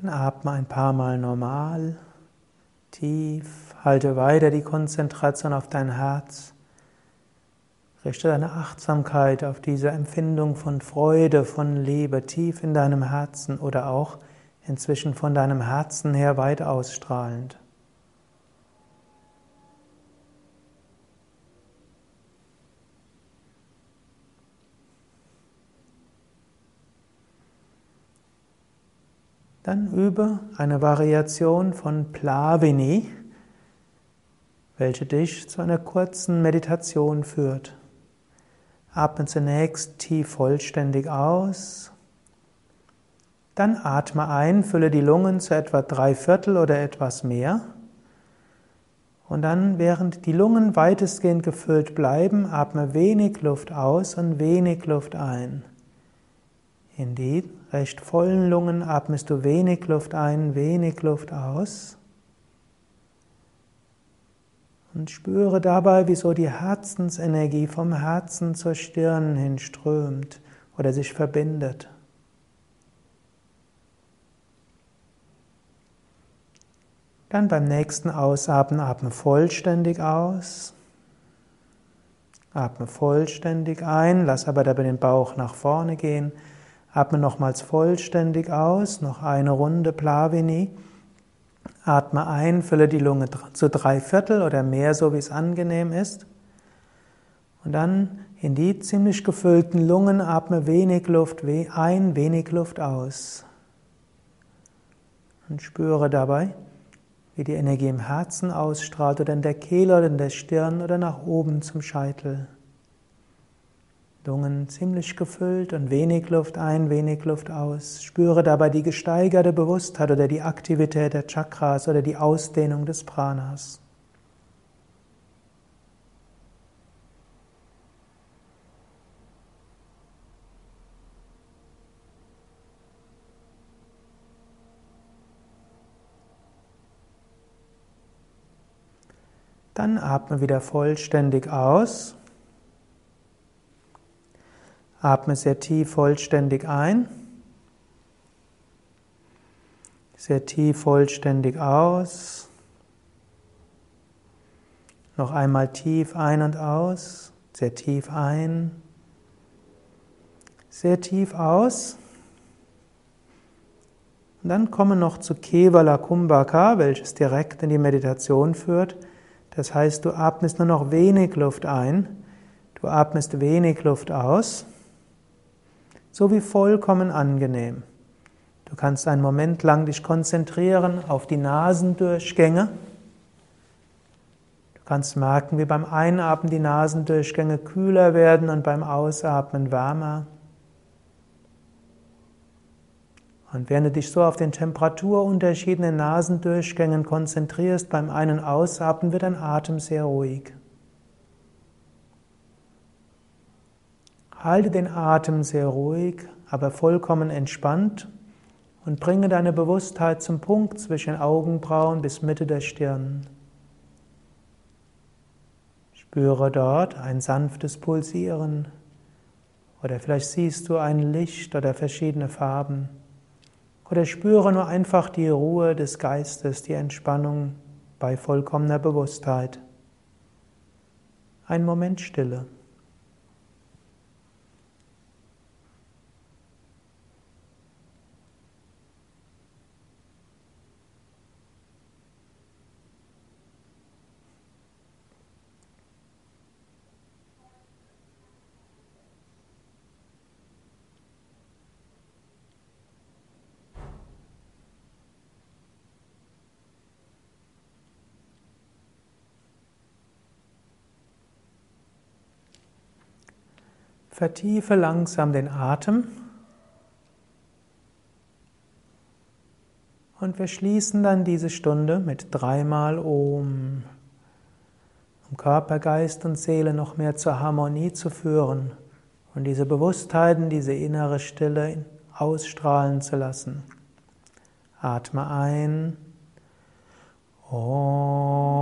Dann atme ein paar Mal normal, tief, halte weiter die Konzentration auf dein Herz. Richte deine Achtsamkeit auf diese Empfindung von Freude, von Liebe tief in deinem Herzen oder auch inzwischen von deinem Herzen her weit ausstrahlend. Dann übe eine Variation von Plavini, welche dich zu einer kurzen Meditation führt. Atme zunächst tief vollständig aus. Dann atme ein, fülle die Lungen zu etwa drei Viertel oder etwas mehr. Und dann, während die Lungen weitestgehend gefüllt bleiben, atme wenig Luft aus und wenig Luft ein. In die recht vollen Lungen atmest du wenig Luft ein, wenig Luft aus. Und spüre dabei, wie so die Herzensenergie vom Herzen zur Stirn hin strömt oder sich verbindet. Dann beim nächsten Ausatmen atme vollständig aus. Atme vollständig ein, lass aber dabei den Bauch nach vorne gehen. Atme nochmals vollständig aus, noch eine Runde Plavini. Atme ein, fülle die Lunge zu drei Viertel oder mehr, so wie es angenehm ist. Und dann in die ziemlich gefüllten Lungen atme wenig Luft ein, wenig Luft aus. Und spüre dabei, wie die Energie im Herzen ausstrahlt oder in der Kehle oder in der Stirn oder nach oben zum Scheitel. Lungen ziemlich gefüllt und wenig Luft ein, wenig Luft aus. Spüre dabei die gesteigerte Bewusstheit oder die Aktivität der Chakras oder die Ausdehnung des Pranas. Dann atme wieder vollständig aus. Atme sehr tief vollständig ein. Sehr tief vollständig aus. Noch einmal tief ein und aus. Sehr tief ein. Sehr tief aus. Und dann komme noch zu Kevala Kumbhaka, welches direkt in die Meditation führt. Das heißt, du atmest nur noch wenig Luft ein. Du atmest wenig Luft aus so wie vollkommen angenehm. Du kannst einen Moment lang dich konzentrieren auf die Nasendurchgänge. Du kannst merken, wie beim Einatmen die Nasendurchgänge kühler werden und beim Ausatmen wärmer. Und während du dich so auf den Temperaturunterschied in den Nasendurchgängen konzentrierst, beim einen Ausatmen wird dein Atem sehr ruhig. Halte den Atem sehr ruhig, aber vollkommen entspannt und bringe deine Bewusstheit zum Punkt zwischen Augenbrauen bis Mitte der Stirn. Spüre dort ein sanftes Pulsieren oder vielleicht siehst du ein Licht oder verschiedene Farben oder spüre nur einfach die Ruhe des Geistes, die Entspannung bei vollkommener Bewusstheit. Ein Moment Stille. Vertiefe langsam den Atem. Und wir schließen dann diese Stunde mit dreimal Om, um Körper, Geist und Seele noch mehr zur Harmonie zu führen und diese Bewusstheiten, diese innere Stille ausstrahlen zu lassen. Atme ein. Om.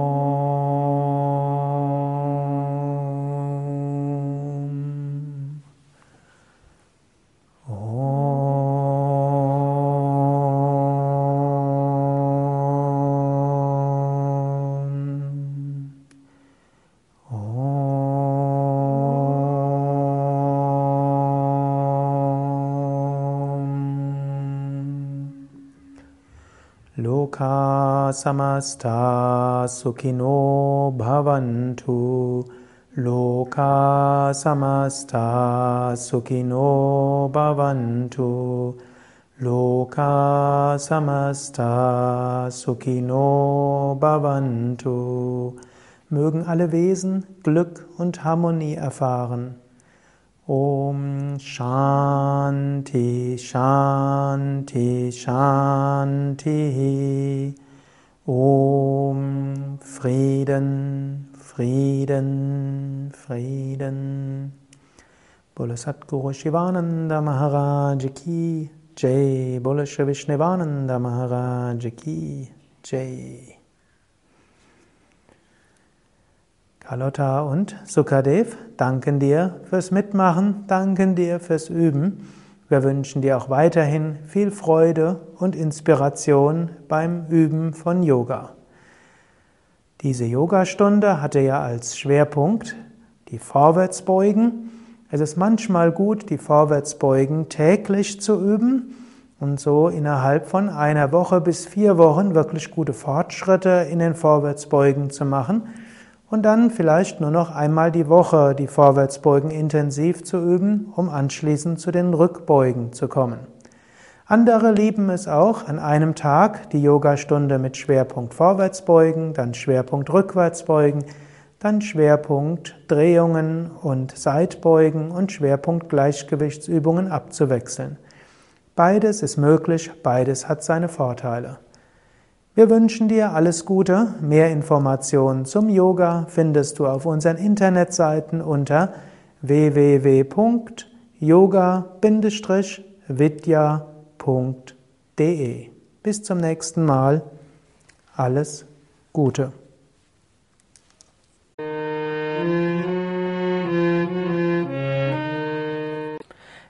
Loka samasta sukino bhavantu. Loka samasta sukino bhavantu. Loka samasta sukino bhavantu. Mögen alle Wesen Glück und Harmonie erfahren. Om Shanti Shanti Shanti. Om Frieden Frieden Frieden. Bole Satguru Shivananda Maharaj Ki Jai. Bole Vishnevananda Maharaj Ki Jai Carlotta und Sukadev danken dir fürs Mitmachen, danken dir fürs Üben. Wir wünschen dir auch weiterhin viel Freude und Inspiration beim Üben von Yoga. Diese Yogastunde hatte ja als Schwerpunkt die Vorwärtsbeugen. Es ist manchmal gut, die Vorwärtsbeugen täglich zu üben und so innerhalb von einer Woche bis vier Wochen wirklich gute Fortschritte in den Vorwärtsbeugen zu machen und dann vielleicht nur noch einmal die Woche die Vorwärtsbeugen intensiv zu üben, um anschließend zu den Rückbeugen zu kommen. Andere lieben es auch, an einem Tag die Yogastunde mit Schwerpunkt Vorwärtsbeugen, dann Schwerpunkt Rückwärtsbeugen, dann Schwerpunkt Drehungen und Seitbeugen und Schwerpunkt Gleichgewichtsübungen abzuwechseln. Beides ist möglich, beides hat seine Vorteile. Wir wünschen dir alles Gute. Mehr Informationen zum Yoga findest du auf unseren Internetseiten unter www.yoga-vidya.de. Bis zum nächsten Mal. Alles Gute.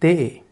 对。